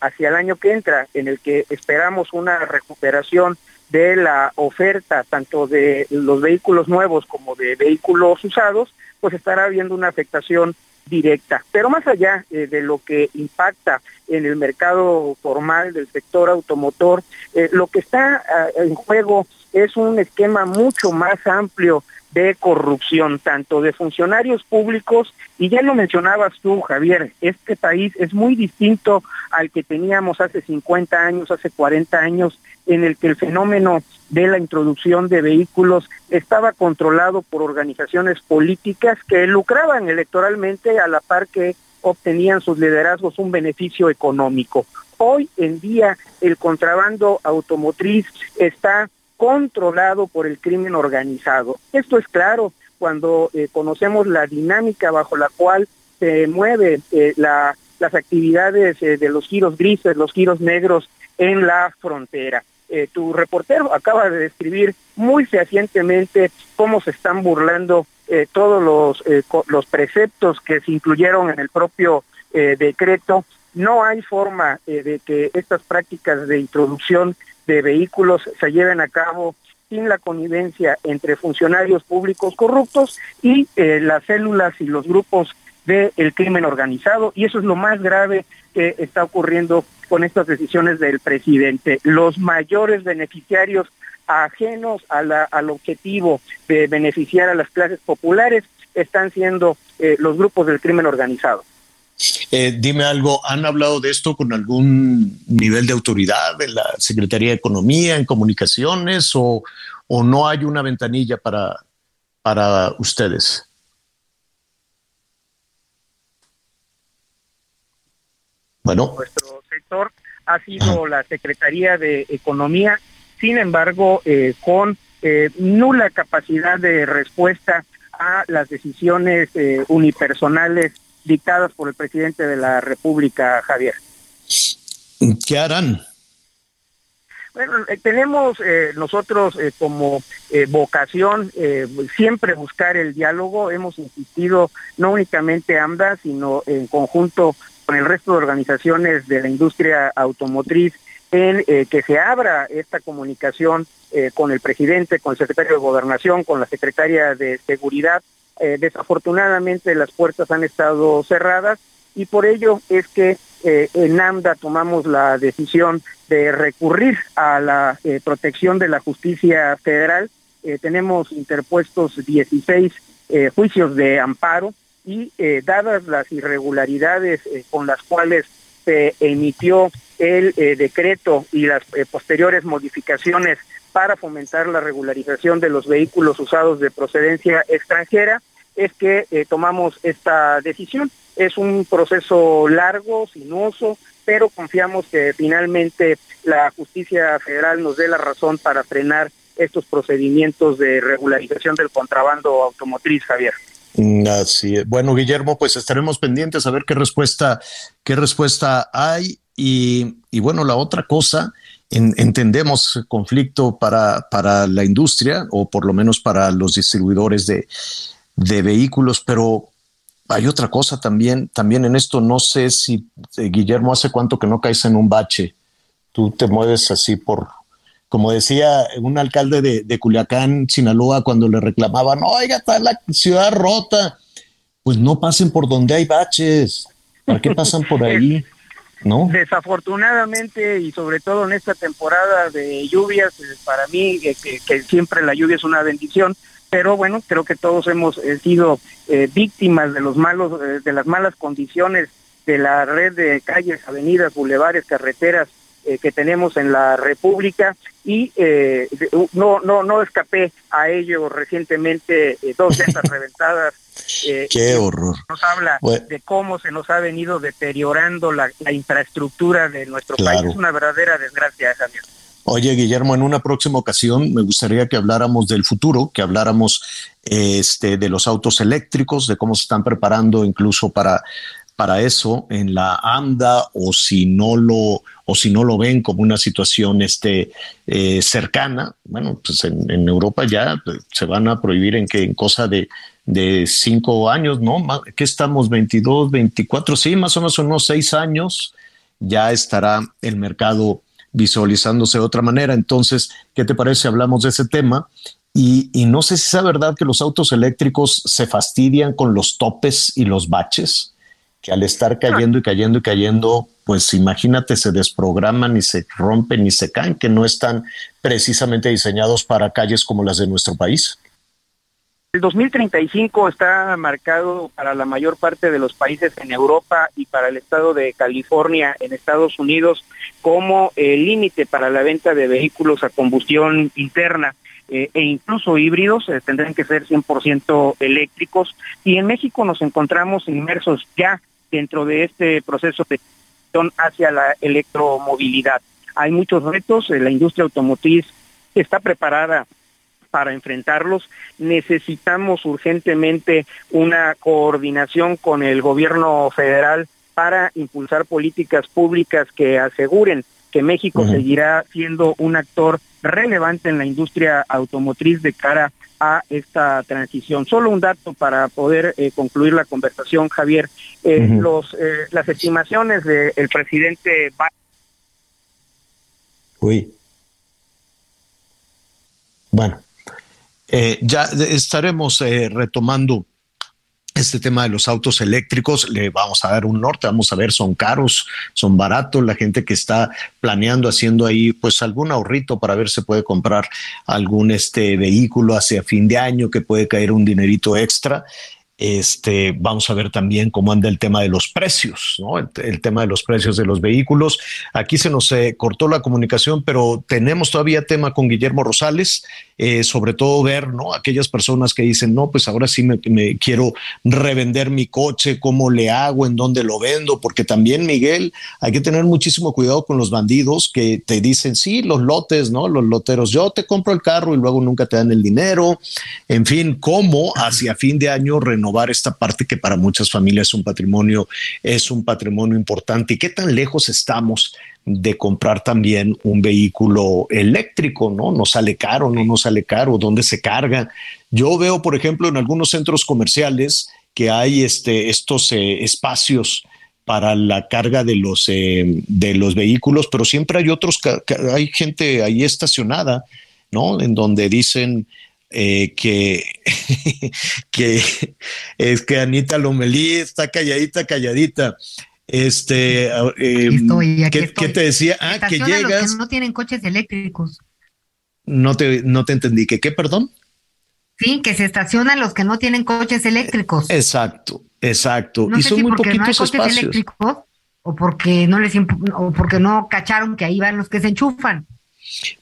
hacia el año que entra, en el que esperamos una recuperación de la oferta tanto de los vehículos nuevos como de vehículos usados, pues estará habiendo una afectación directa. Pero más allá eh, de lo que impacta en el mercado formal del sector automotor, eh, lo que está ah, en juego es un esquema mucho más amplio de corrupción, tanto de funcionarios públicos, y ya lo mencionabas tú, Javier, este país es muy distinto al que teníamos hace 50 años, hace 40 años, en el que el fenómeno de la introducción de vehículos estaba controlado por organizaciones políticas que lucraban electoralmente a la par que obtenían sus liderazgos un beneficio económico. Hoy en día el contrabando automotriz está controlado por el crimen organizado. Esto es claro cuando eh, conocemos la dinámica bajo la cual se mueve eh, la, las actividades eh, de los giros grises, los giros negros en la frontera. tu reportero acaba de describir muy fehacientemente cómo se están burlando todos los, los preceptos que se incluyeron en el propio decreto. No hay forma de que estas prácticas de introducción de vehículos se lleven a cabo sin la connivencia entre funcionarios públicos corruptos y eh, las células y los grupos del crimen organizado. Y eso es lo más grave que está ocurriendo con estas decisiones del presidente. Los mayores beneficiarios ajenos al objetivo de beneficiar a las clases populares están siendo eh, los grupos del crimen organizado. Eh, dime algo, ¿han hablado de esto con algún nivel de autoridad de la Secretaría de Economía, en comunicaciones, o, no hay una ventanilla para, para ustedes? Bueno. Nuestro sector ha sido la Secretaría de Economía, sin embargo, eh, con eh, nula capacidad de respuesta a las decisiones unipersonales dictadas por el presidente de la República, Javier. ¿Qué harán? Bueno, eh, tenemos eh, nosotros eh, como vocación siempre buscar el diálogo. Hemos insistido no únicamente AMDA, sino en conjunto con el resto de organizaciones de la industria automotriz en que se abra esta comunicación con el presidente, con el secretario de Gobernación, con la secretaria de Seguridad, eh, desafortunadamente las puertas han estado cerradas y por ello es que eh, en AMDA tomamos la decisión de recurrir a la eh, protección de la justicia federal. tenemos interpuestos 16 juicios de amparo y dadas las irregularidades con las cuales se emitió el decreto y las posteriores modificaciones para fomentar la regularización de los vehículos usados de procedencia extranjera, es que eh, tomamos esta decisión. Es un proceso largo, sinuoso, pero confiamos que finalmente la justicia federal nos dé la razón para frenar estos procedimientos de regularización del contrabando automotriz, Javier. Mm, así es. Bueno, Guillermo, pues estaremos pendientes a ver qué respuesta, qué respuesta hay. Y, y bueno, la otra cosa, entendemos conflicto para, para la industria, o por lo menos para los distribuidores de, de vehículos, pero hay otra cosa también, también en esto, no sé si, eh, Guillermo, hace cuánto que no caes en un bache, tú te mueves así por, como decía un alcalde de, de Culiacán, Sinaloa, cuando le reclamaban, oiga, está la ciudad rota, pues no pasen por donde hay baches, ¿para qué pasan por ahí? ¿No? Desafortunadamente y sobre todo en esta temporada de lluvias, eh, para mí que, que, siempre la lluvia es una bendición, pero bueno, creo que todos hemos eh, sido eh, víctimas de los malos, eh, de las malas condiciones de la red de calles, avenidas, bulevares, carreteras que tenemos en la República y no no no escapé a ello recientemente dos de estas reventadas. Qué horror. Nos habla de cómo se nos ha venido deteriorando la, infraestructura de nuestro país. Es una verdadera desgracia, Javier. Oye, Guillermo, en una próxima ocasión me gustaría que habláramos del futuro, que habláramos este, de los autos eléctricos, de cómo se están preparando incluso para, para eso en la AMDA o si no lo o si no lo ven como una situación este, eh, cercana. Bueno, pues en, Europa ya se van a prohibir en que en cosa de, de cinco años, ¿no? ¿Qué estamos? 22, 24, sí, más o menos unos seis años ya estará el mercado visualizándose de otra manera. Entonces, ¿qué te parece? Hablamos de ese tema. Y, no sé si es verdad que los autos eléctricos se fastidian con los topes y los baches, que al estar cayendo y cayendo y cayendo, pues imagínate, se desprograman y se rompen y se caen, que no están precisamente diseñados para calles como las de nuestro país. El 2035 está marcado para la mayor parte de los países en Europa y para el estado de California en Estados Unidos como el límite para la venta de vehículos a combustión interna eh, e incluso híbridos, eh, tendrán que ser 100% eléctricos. Y en México nos encontramos inmersos ya dentro de este proceso de hacia la electromovilidad. Hay muchos retos, eh, la industria automotriz está preparada para enfrentarlos. Necesitamos urgentemente una coordinación con el gobierno federal para impulsar políticas públicas que aseguren que México seguirá siendo un actor relevante en la industria automotriz de cara a esta transición. Solo un dato para poder eh, concluir la conversación, Javier. Eh, los, eh, las estimaciones del presidente Uy. Bueno, eh, ya estaremos eh, retomando este tema de los autos eléctricos, le vamos a dar un norte, vamos a ver, son caros, son baratos, la gente que está planeando, haciendo ahí pues algún ahorrito para ver si puede comprar algún este vehículo hacia fin de año que puede caer un dinerito extra. Este, vamos a ver también cómo anda el tema de los precios, ¿no? El, tema de los precios de los vehículos. Aquí se nos eh, cortó la comunicación, pero tenemos todavía tema con Guillermo Rosales, eh, sobre todo ver, ¿no? Aquellas personas que dicen, no, pues ahora sí me, quiero revender mi coche, cómo le hago, en dónde lo vendo, porque también, Miguel, hay que tener muchísimo cuidado con los bandidos que te dicen, sí, los lotes, ¿no? Los loteros, yo te compro el carro y luego nunca te dan el dinero. En fin, cómo hacia fin de año renovar esta parte que para muchas familias es un patrimonio, es un patrimonio importante y qué tan lejos estamos de comprar también un vehículo eléctrico, ¿no? No sale caro, no nos sale caro, ¿dónde se carga? Yo veo, por ejemplo, en algunos centros comerciales que hay este, estos eh, espacios para la carga de los, eh, de los vehículos, pero siempre hay otros, hay gente ahí estacionada, ¿no? En donde dicen, eh, que, que es que Anita Lomelí está calladita, calladita. Este, eh, ¿qué, te decía? Ah, que llegas. que no tienen coches eléctricos. No te, no te entendí. ¿Que qué, perdón? Sí, que se estacionan los que no tienen coches eléctricos. Exacto, exacto. y son muy poquitos no espacios. Eléctricos, o porque no les o porque no cacharon que ahí van los que se enchufan.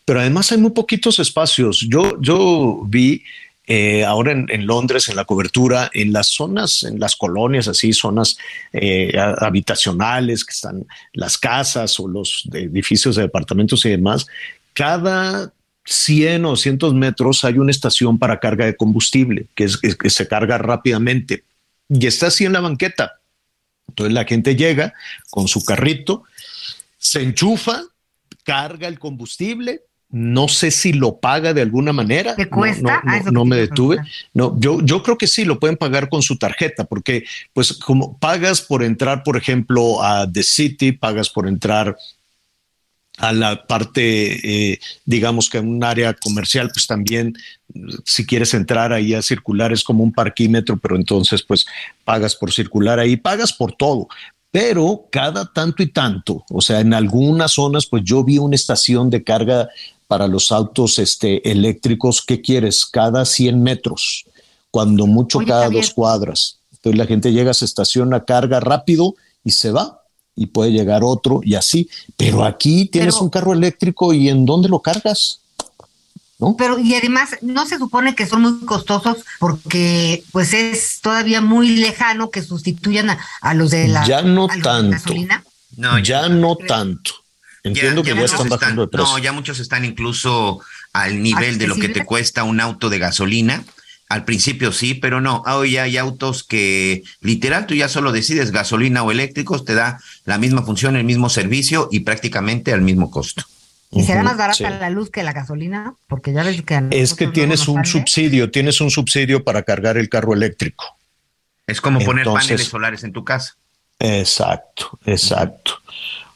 Pero además hay muy poquitos espacios. Yo, yo vi eh, ahora en, Londres, en la cobertura, en las zonas, en las colonias, así, zonas eh, habitacionales, que están las casas o los edificios de departamentos y demás, cada 100 o 200 metros hay una estación para carga de combustible que, es, que se carga rápidamente y está así en la banqueta. Entonces la gente llega con su carrito, se enchufa, carga el combustible, no sé si lo paga de alguna manera. ¿Te cuesta? No, me detuve. No, yo, yo creo que sí lo pueden pagar con su tarjeta, porque pues como pagas por entrar, por ejemplo, a The City, pagas por entrar a la parte, eh, digamos que en un área comercial, pues también si quieres entrar ahí a circular es como un parquímetro, pero entonces pues pagas por circular ahí, pagas por todo pero cada tanto y tanto, o sea, en algunas zonas, pues yo vi una estación de carga para los autos este, eléctricos, ¿qué quieres? Cada 100 metros, cuando mucho cada dos cuadras. Entonces la gente llega, se estaciona, carga rápido y se va y puede llegar otro y así. Pero aquí tienes un carro eléctrico y ¿en dónde lo cargas? Pero y además no se supone que son muy costosos porque pues es todavía muy lejano que sustituyan a, los de la ya no tanto. gasolina. No, ya, no tanto. Entiendo que ya están bajando de precio. No, ya muchos están incluso al nivel de lo que te cuesta un auto de gasolina. Al principio sí, pero no. Hoy hay autos que literal tú ya solo decides gasolina o eléctricos, te da la misma función, el mismo servicio y prácticamente al mismo costo. ¿Y será más barata la luz que la gasolina? Porque ya ves que... Es que tienes un subsidio, tienes un subsidio para cargar el carro eléctrico. Es como poner paneles solares en tu casa. Exacto, exacto.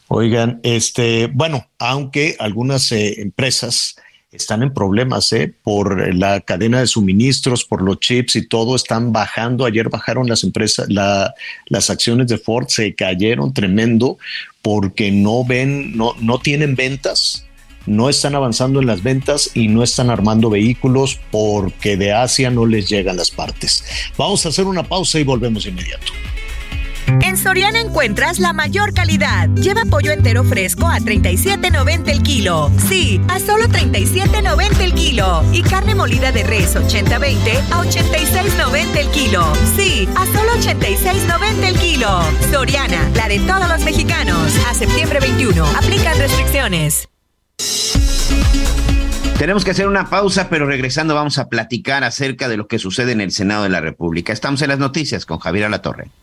Oigan, este, bueno, aunque algunas eh, empresas están en problemas ¿eh? por la cadena de suministros, por los chips y todo, están bajando. Ayer bajaron las empresas, las acciones de Ford se cayeron tremendo porque no ven, no, no tienen ventas no están avanzando en las ventas y no están armando vehículos porque de Asia no les llegan las partes. Vamos a hacer una pausa y volvemos inmediato. En Soriana encuentras la mayor calidad. Lleva pollo entero fresco a 37.90 el kilo. Sí, a solo 37.90 el kilo. Y carne molida de res 80-20 a 86.90 el kilo. Sí, a solo 86.90 el kilo. Soriana, la de todos los mexicanos. A septiembre 21. Aplican restricciones. Tenemos que hacer una pausa, pero regresando vamos a platicar acerca de lo que sucede en el Senado de la República. Estamos en las noticias con Javier Alatorre. My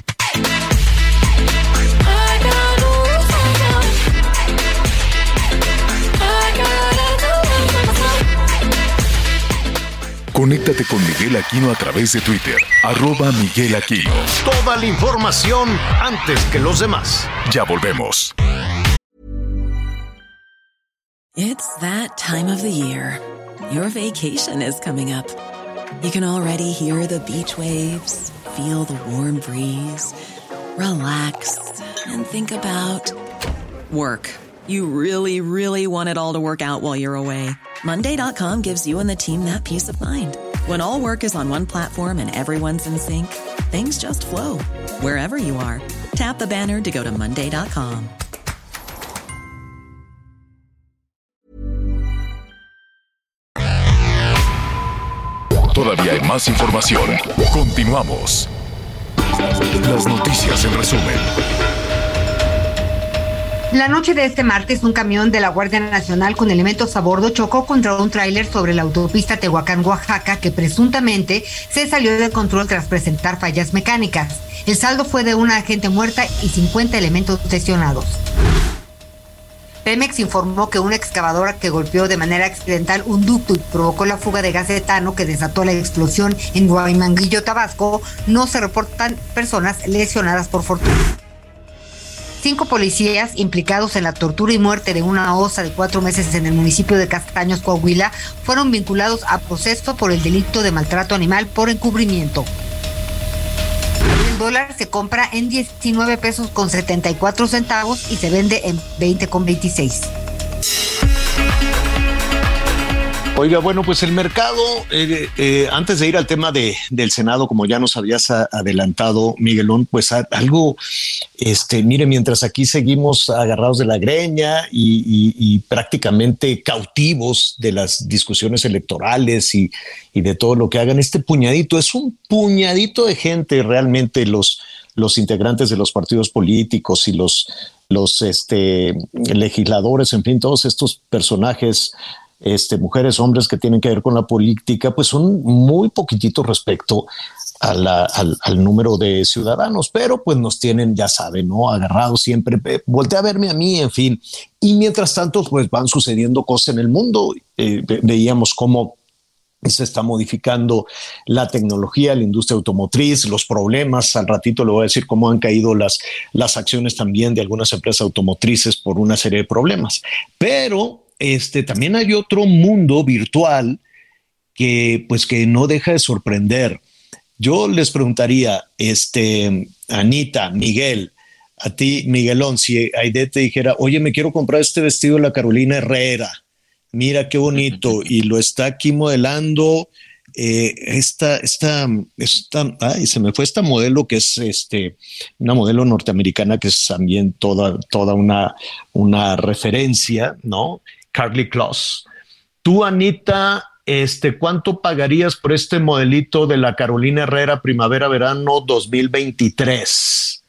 Conéctate con Miguel Aquino a través de Twitter, arroba Miguel Aquino. Toda la información antes que los demás. Ya volvemos. It's that time of the year. Your vacation is coming up. You can already hear the beach waves, feel the warm breeze, relax, and think about work. You really, really want it all to work out while you're away. Monday.com gives you and the team that peace of mind. When all work is on one platform and everyone's in sync, things just flow wherever you are. Tap the banner to go to Monday.com. Todavía hay más información. Continuamos. Las noticias en resumen. La noche de este martes, un camión de la Guardia Nacional con elementos a bordo chocó contra un tráiler sobre la autopista Tehuacán, Oaxaca, que presuntamente se salió de control tras presentar fallas mecánicas. El saldo fue de una agente muerta y 50 elementos lesionados. Pemex informó que una excavadora que golpeó de manera accidental un ducto y provocó la fuga de gas etano que desató la explosión en Guaymanguillo, Tabasco, no se reportan personas lesionadas por fortuna. Cinco policías implicados en la tortura y muerte de una osa de cuatro meses en el municipio de Castaños, Coahuila, fueron vinculados a proceso por el delito de maltrato animal por encubrimiento. El dólar se compra en 19 pesos con 74 centavos y se vende en 20 con 26. Oiga, bueno, pues el mercado, eh, eh, antes de ir al tema de, del Senado, como ya nos habías adelantado, Miguelón, pues algo, este, mire, mientras aquí seguimos agarrados de la greña y, y- y prácticamente cautivos de las discusiones electorales y, y de todo lo que hagan, este puñadito es un puñadito de gente realmente los, los integrantes de los partidos políticos y los, los este, legisladores, en fin, todos estos personajes este, mujeres, hombres que tienen que ver con la política, pues son muy poquititos respecto al, número de ciudadanos, pero pues nos tienen, ya saben, ¿no? Agarrados siempre, eh, voltea a verme a mí, en fin. Y mientras tanto, pues van sucediendo cosas en el mundo. Eh, ve- veíamos cómo se está modificando la tecnología, la industria automotriz, los problemas. Al ratito le voy a decir cómo han caído las, las acciones también de algunas empresas automotrices por una serie de problemas. Pero este, también hay otro mundo virtual que pues que no deja de sorprender. Yo les preguntaría, este, Anita, Miguel, a ti, Miguelón, si Aide te dijera, oye, me quiero comprar este vestido de la Carolina Herrera, mira qué bonito, y lo está aquí modelando eh, esta, esta, esta, ay, se me fue esta modelo que es este, una modelo norteamericana que es también toda, toda una, una referencia, ¿no? Carly Kloss. Tú, Anita, este, ¿cuánto pagarías por este modelito de la Carolina Herrera Primavera-Verano 2023?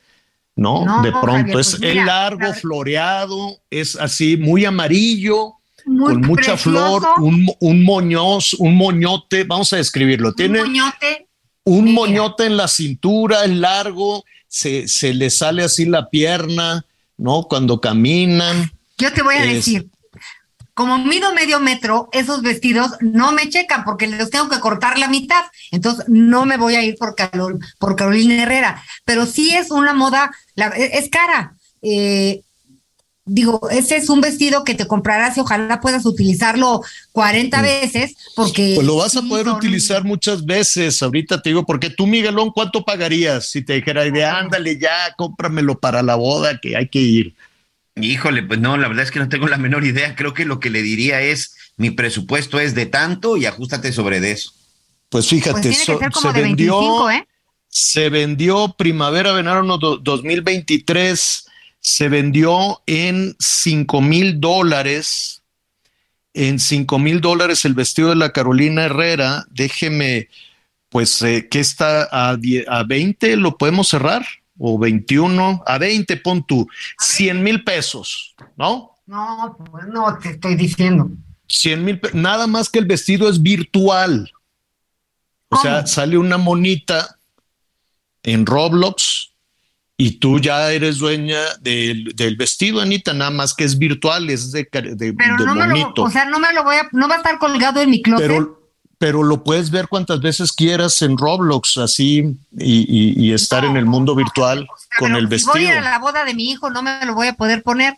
¿No? No, de pronto Javier, es pues el largo, la- floreado, es así, muy amarillo, Muy con mucha precioso. flor, un, un moñoz, un moñote, vamos a describirlo. Tiene, Un moñote. un moñote en la cintura, es largo, se, se le sale así la pierna, ¿no? Cuando caminan. Yo te voy a Es- decir, como mido medio metro, esos vestidos no me checan porque les tengo que cortar la mitad. Entonces no me voy a ir por, Carol- por Carolina Herrera. Pero sí es una moda, la- e, es cara. Eh, digo, ese es un vestido que te comprarás y ojalá puedas utilizarlo 40 veces porque... Pues lo vas a poder son- utilizar muchas veces. Ahorita te digo, porque tú, Miguelón, ¿cuánto pagarías si te dijera, de ándale ya, cómpramelo para la boda que hay que ir? Híjole, pues no, la verdad es que no tengo la menor idea. Creo que lo que le diría es, mi presupuesto es de tanto y ajustate sobre de eso. Pues fíjate, Pues tiene que so- ser como se de vendió, 25, ¿eh? se vendió primavera, verano do- 2023, se vendió en 5 mil dólares. En 5 mil dólares el vestido de la Carolina Herrera. Déjeme, pues, eh, ¿qué está a, die- a 20? ¿Lo podemos cerrar? ¿O 21? A 20, pon tú. 100 mil pesos, ¿no? No, pues no te estoy diciendo. 100 mil, nada más que el vestido es virtual. O sea, sale una monita en Roblox y tú ya eres dueña del, del vestido, Anita, nada más que es virtual, es de, de, Pero de no me lo, monito. o sea, no me lo voy a, no va a estar colgado en mi closet. pero, pero lo puedes ver cuantas veces quieras en Roblox, así, y, y- y estar en el mundo virtual con el si vestido. voy a la boda de mi hijo, no me lo voy a poder poner.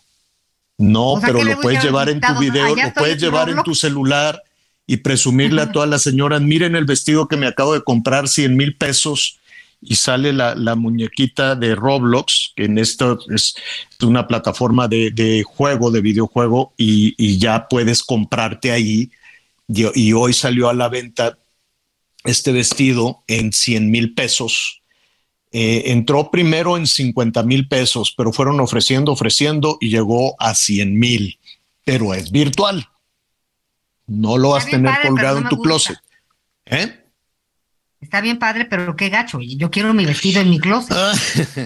No, O sea, pero ¿qué le lo puedes llevar en tu video, lo puedes llevar en tu celular y presumirle a todas las señoras, miren el vestido que me acabo de comprar, 100 mil pesos, y sale la, la muñequita de Roblox, que en esto es una plataforma de, de juego, de videojuego, y, y ya puedes comprarte ahí. Y, hoy salió a la venta este vestido en 100 mil pesos. Eh, entró primero en 50 mil pesos, pero fueron ofreciendo, ofreciendo y llegó a 100 mil, pero es virtual. No lo vas a tener padre, colgado no en tu gusta. closet. ¿Eh? Está bien padre, pero qué gacho. Yo quiero mi vestido en mi closet. Ah,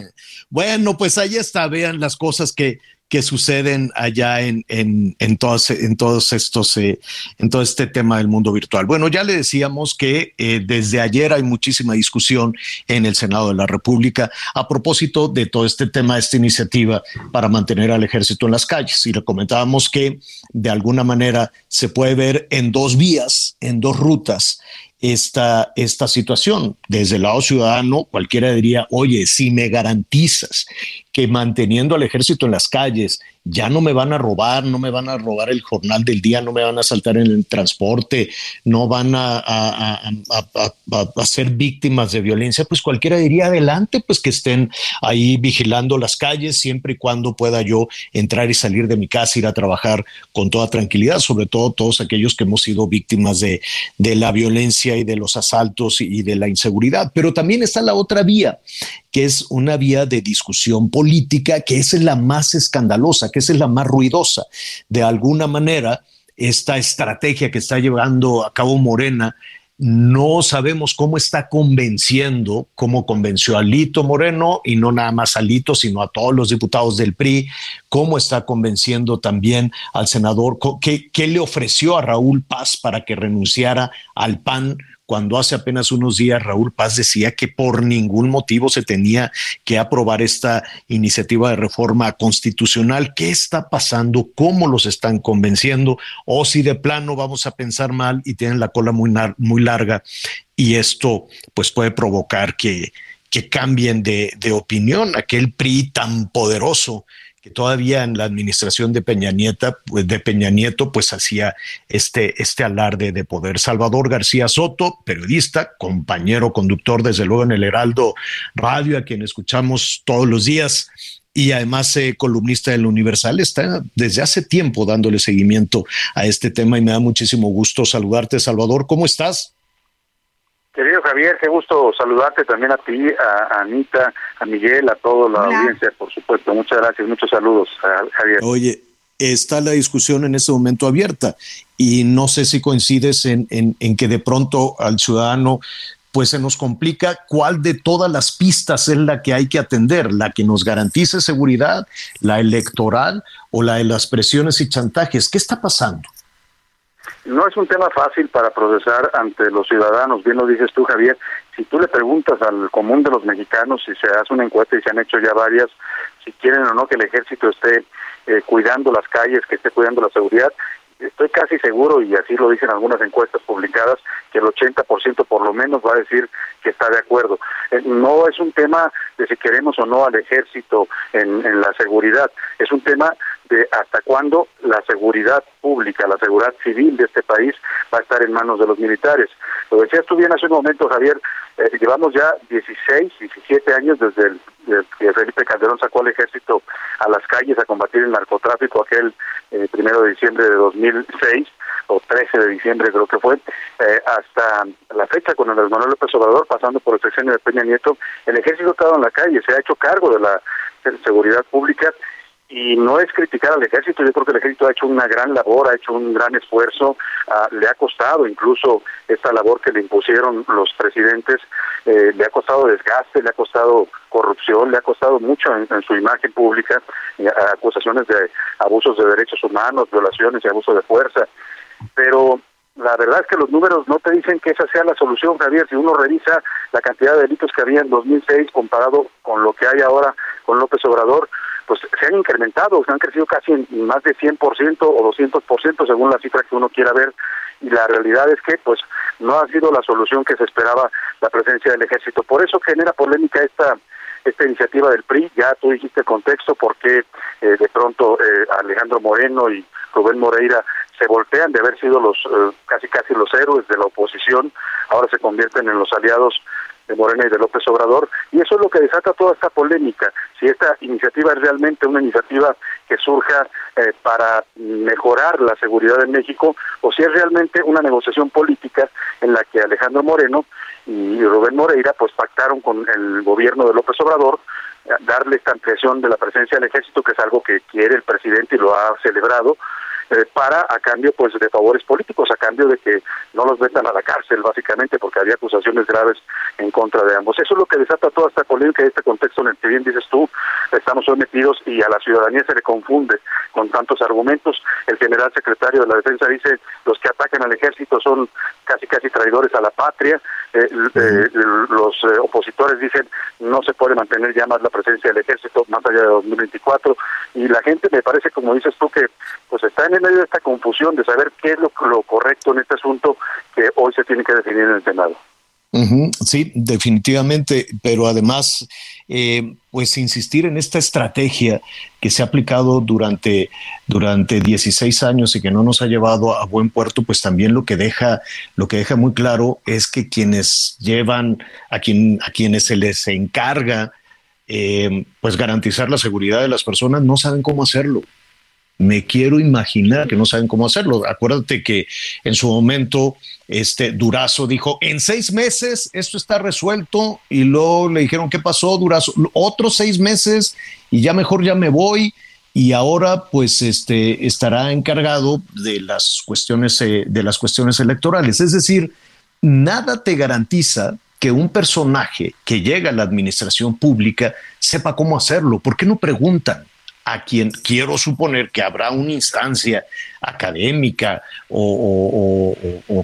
bueno, pues ahí está, vean las cosas que, que suceden allá en, en, en, todos, en todos estos, eh, en todo este tema del mundo virtual. Bueno, ya le decíamos que eh, desde ayer hay muchísima discusión en el Senado de la República a propósito de todo este tema, esta iniciativa para mantener al ejército en las calles. Y le comentábamos que de alguna manera se puede ver en dos vías, en dos rutas esta, esta situación. Desde el lado ciudadano, cualquiera diría, oye, si me garantizas que manteniendo al ejército en las calles ya no me van a robar, no me van a robar el jornal del día, no me van a saltar en el transporte, no van a, ser víctimas de violencia, pues cualquiera diría adelante, pues que estén ahí vigilando las calles siempre y cuando pueda yo entrar y salir de mi casa, ir a trabajar con toda tranquilidad, sobre todo todos aquellos que hemos sido víctimas de la violencia y de los asaltos y de la inseguridad. Pero también está la otra vía, que es una vía de discusión política, que esa es la más escandalosa, que esa es la más ruidosa. De alguna manera, esta estrategia que está llevando a cabo Morena, no sabemos cómo está convenciendo, cómo convenció a Lito Moreno y no nada más a Lito, sino a todos los diputados del PRI, cómo está convenciendo también al senador, qué, qué le ofreció a Raúl Paz para que renunciara al PAN cuando hace apenas unos días Raúl Paz decía que por ningún motivo se tenía que aprobar esta iniciativa de reforma constitucional. ¿Qué está pasando? ¿Cómo los están convenciendo? O si de plano vamos a pensar mal y tienen la cola muy, larga y esto pues puede provocar que, que cambien de, de opinión. Aquel PRI tan poderoso todavía en la administración de Peña, Nieta, pues de Peña Nieto pues hacía este, este alarde de poder. Salvador García Soto, periodista, compañero conductor desde luego en el Heraldo Radio, a quien escuchamos todos los días y además eh, columnista del Universal, está desde hace tiempo dándole seguimiento a este tema y me da muchísimo gusto saludarte, Salvador. ¿Cómo estás? Querido Javier, qué gusto saludarte también a ti, a Anita, a Miguel, a toda la Hola. audiencia, por supuesto. Muchas gracias, muchos saludos, Javier. Oye, está la discusión en este momento abierta y no sé si coincides en, en, en que de pronto al ciudadano pues se nos complica cuál de todas las pistas es la que hay que atender, la que nos garantice seguridad, la electoral o la de las presiones y chantajes. ¿Qué está pasando? No es un tema fácil para procesar ante los ciudadanos, bien lo dices tú, Javier. si tú le preguntas al común de los mexicanos, si se hace una encuesta y se han hecho ya varias, si quieren o no que el ejército esté eh, cuidando las calles, que esté cuidando la seguridad, estoy casi seguro, y así lo dicen algunas encuestas publicadas, que el 80% por lo menos va a decir que está de acuerdo. Eh, no es un tema de si queremos o no al ejército en, en la seguridad, es un tema de hasta cuándo la seguridad pública, la seguridad civil de este país va a estar en manos de los militares. Lo decías tú bien hace un momento, Javier, eh, llevamos ya 16, 17 años desde que Felipe Calderón sacó al ejército a las calles a combatir el narcotráfico aquel eh, primero de diciembre de 2006 o 13 de diciembre creo que fue, eh, hasta la fecha con Andrés Manuel López Obrador, pasando por el sexenio de Peña Nieto, el ejército ha en la calle, se ha hecho cargo de la seguridad pública y no es criticar al ejército, yo creo que el ejército ha hecho una gran labor, ha hecho un gran esfuerzo, ah, le ha costado incluso esta labor que le impusieron los presidentes, eh, le ha costado desgaste, le ha costado corrupción, le ha costado mucho en, su imagen pública, acusaciones de abusos de derechos humanos, violaciones y abuso de fuerza, pero la verdad es que los números no te dicen que esa sea la solución, Javier. Si uno revisa la cantidad de delitos que había en 2006 comparado con lo que hay ahora con López Obrador, pues se han incrementado, se han crecido casi en más de 100% o 200% según la cifra que uno quiera ver y la realidad es que pues no ha sido la solución que se esperaba la presencia del ejército. Por eso genera polémica esta esta iniciativa del PRI, ya tú dijiste contexto por qué eh, de pronto eh, Alejandro Moreno y Rubén Moreira se voltean de haber sido los eh, casi casi los héroes de la oposición, ahora se convierten en los aliados de Morena y de López Obrador, y eso es lo que desata toda esta polémica, si esta iniciativa es realmente una iniciativa que surja eh, para mejorar la seguridad en México, o si es realmente una negociación política en la que Alejandro Moreno y Rubén Moreira pues pactaron con el gobierno de López Obrador eh, darle esta ampliación de la presencia del ejército, que es algo que quiere el presidente y lo ha celebrado, eh, para a cambio pues de favores políticos, a cambio de que no los metan a la cárcel básicamente porque había acusaciones graves en contra de ambos. Eso es lo que desata toda esta polémica y este contexto en el que bien dices tú, estamos sometidos y a la ciudadanía se le confunde con tantos argumentos. El general secretario de la defensa dice los que atacan al ejército son casi casi traidores a la patria, eh, eh, los opositores dicen no se puede mantener ya más la presencia del ejército más allá de 2024 y la gente me parece como dices tú que pues está en medio de esta confusión de saber qué es lo, correcto en este asunto que hoy se tiene que definir en el Senado. sí, definitivamente, pero además, eh, pues insistir en esta estrategia que se ha aplicado durante, durante 16 años y que no nos ha llevado a buen puerto, pues también lo que deja, lo que deja muy claro es que quienes llevan, a, quien, a quienes se les encarga, eh, pues garantizar la seguridad de las personas, no saben cómo hacerlo me quiero imaginar que no saben cómo hacerlo. Acuérdate que en su momento este Durazo dijo, en seis meses esto está resuelto y luego le dijeron, ¿qué pasó Durazo? Otros seis meses y ya mejor ya me voy y ahora pues este estará encargado de las cuestiones eh, de las cuestiones electorales. Es decir, nada te garantiza que un personaje que llega a la administración pública sepa cómo hacerlo. ¿Por qué no preguntan? A quien quiero suponer que habrá una instancia académica o,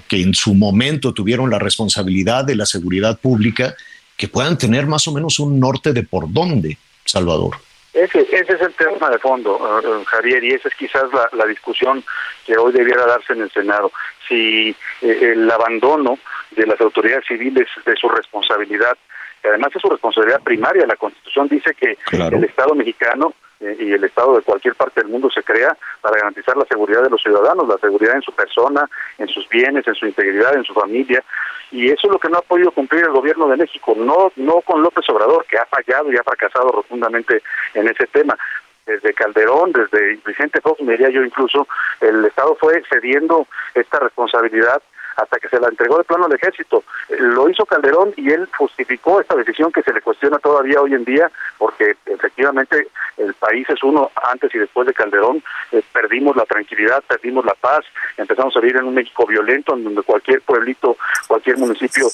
que en su momento tuvieron la responsabilidad de la seguridad pública, que puedan tener más o menos un norte de por dónde, Salvador. Ese, ese es el tema de fondo, eh, Javier, y esa es quizás la, discusión que hoy debiera darse en el Senado. Si eh, el abandono de las autoridades civiles de su responsabilidad, que además es su responsabilidad primaria, la Constitución dice que el Estado mexicano y el Estado de cualquier parte del mundo se crea para garantizar la seguridad de los ciudadanos, la seguridad en su persona, en sus bienes, en su integridad, en su familia. Y eso es lo que no ha podido cumplir el gobierno de México, no, no con López Obrador, que ha fallado y ha fracasado rotundamente en ese tema desde Calderón, desde Vicente Fox, me diría yo incluso, el Estado fue cediendo esta responsabilidad hasta que se la entregó de plano al ejército. Lo hizo Calderón y él justificó esta decisión que se le cuestiona todavía hoy en día, porque efectivamente el país es uno antes y después de Calderón, eh, perdimos la tranquilidad, perdimos la paz, empezamos a vivir en un México violento, en donde cualquier pueblito, cualquier municipio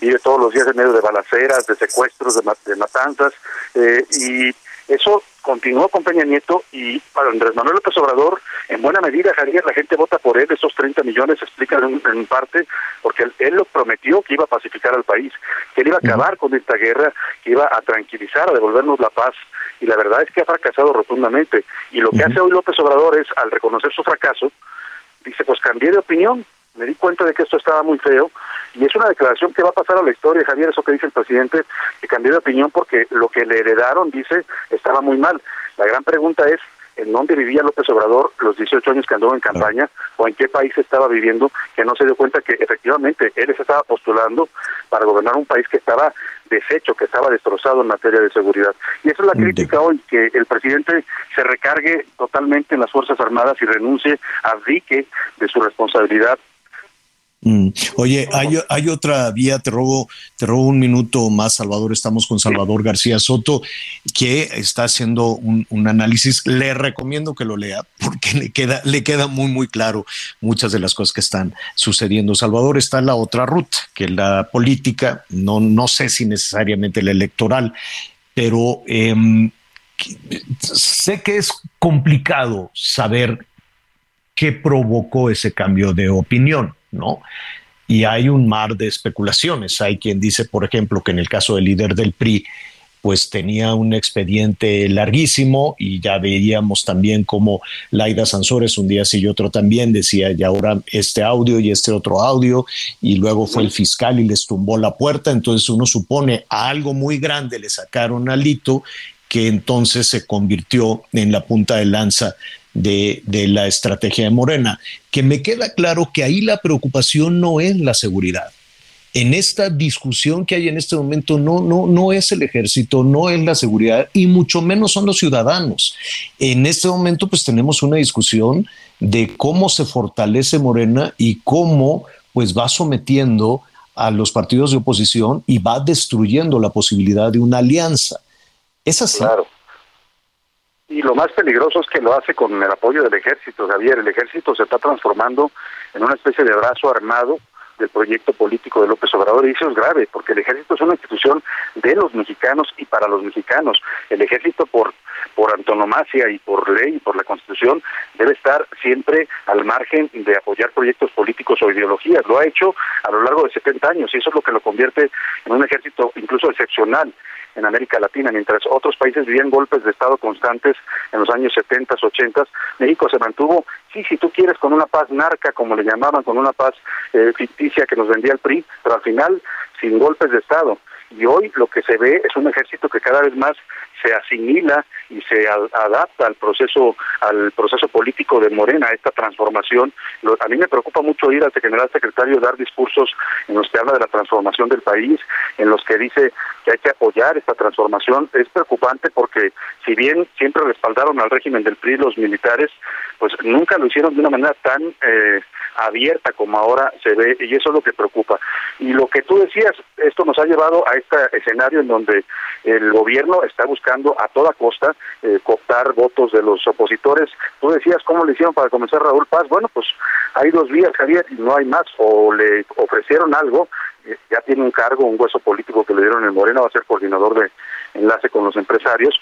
vive todos los días en medio de balaceras, de secuestros, de, matanzas, eh, y Eso continuó con Peña Nieto y para Andrés Manuel López Obrador, en buena medida, Javier, la gente vota por él, esos 30 millones se explican en, en parte porque él, él, lo prometió que iba a pacificar al país, que él iba a acabar con esta guerra, que iba a tranquilizar, a devolvernos la paz, y la verdad es que ha fracasado rotundamente. Y lo que hace hoy López Obrador es, al reconocer su fracaso, dice, pues cambié de opinión, me di cuenta de que esto estaba muy feo y es una declaración que va a pasar a la historia, Javier, eso que dice el presidente, que cambió de opinión porque lo que le heredaron, dice, estaba muy mal. La gran pregunta es, ¿en dónde vivía López Obrador los 18 años que anduvo en campaña o en qué país estaba viviendo que no se dio cuenta que efectivamente él se estaba postulando para gobernar un país que estaba deshecho, que estaba destrozado en materia de seguridad. Y esa es la crítica hoy, que el presidente se recargue totalmente en las Fuerzas Armadas y renuncie, abdique de su responsabilidad Mm. Oye, hay, otra vía, te robo, te robo un minuto más, Salvador. Estamos con Salvador García Soto, que está haciendo un, análisis. Le recomiendo que lo lea porque le queda, le queda muy, muy claro muchas de las cosas que están sucediendo. Salvador está en la otra ruta, que la política, no, no sé si necesariamente la electoral, pero eh, sé que es complicado saber qué provocó ese cambio de opinión ¿no? Y hay un mar de especulaciones. Hay quien dice, por ejemplo, que en el caso del líder del PRI, pues tenía un expediente larguísimo y ya veíamos también como Laida Sansores un día sí y otro también decía, y ahora este audio y este otro audio, y luego fue el fiscal y les tumbó la puerta, entonces uno supone a algo muy grande le sacaron alito que entonces se convirtió en la punta de lanza de, de, la estrategia de Morena, que me queda claro que ahí la preocupación no es la seguridad. En esta discusión que hay en este momento no, no, no es el ejército, no es la seguridad y mucho menos son los ciudadanos. En este momento pues tenemos una discusión de cómo se fortalece Morena y cómo pues va sometiendo a los partidos de oposición y va destruyendo la posibilidad de una alianza. Es así. Claro. Y lo más peligroso es que lo hace con el apoyo del ejército, Javier. El ejército se está transformando en una especie de brazo armado del proyecto político de López Obrador y eso es grave porque el ejército es una institución de los mexicanos y para los mexicanos. El ejército por por antonomasia y por ley y por la constitución debe estar siempre al margen de apoyar proyectos políticos o ideologías. Lo ha hecho a lo largo de 70 años y eso es lo que lo convierte en un ejército incluso excepcional en América Latina, mientras otros países vivían golpes de Estado constantes en los años 70, 80, México se mantuvo, sí, si tú quieres, con una paz narca, como le llamaban, con una paz eh, ficticia que nos vendía el PRI, pero al final sin golpes de Estado. Y hoy lo que se ve es un ejército que cada vez más se asimila y se adapta al proceso al proceso político de Morena, esta transformación. a mí me preocupa mucho oír al general secretario dar discursos en los que habla de la transformación del país, en los que dice que hay que apoyar esta transformación. Es preocupante porque si bien siempre respaldaron al régimen del PRI los militares, pues nunca lo hicieron de una manera tan eh, abierta como ahora se ve y eso es lo que preocupa. Y lo que tú decías, esto nos ha llevado a este escenario en donde el gobierno está buscando a toda costa eh, cooptar votos de los opositores. Tú decías cómo le hicieron para comenzar Raúl Paz. Bueno, pues hay dos vías, Javier, y no hay más. O le ofrecieron algo, eh, ya tiene un cargo, un hueso político que le dieron en Morena, va a ser coordinador de enlace con los empresarios,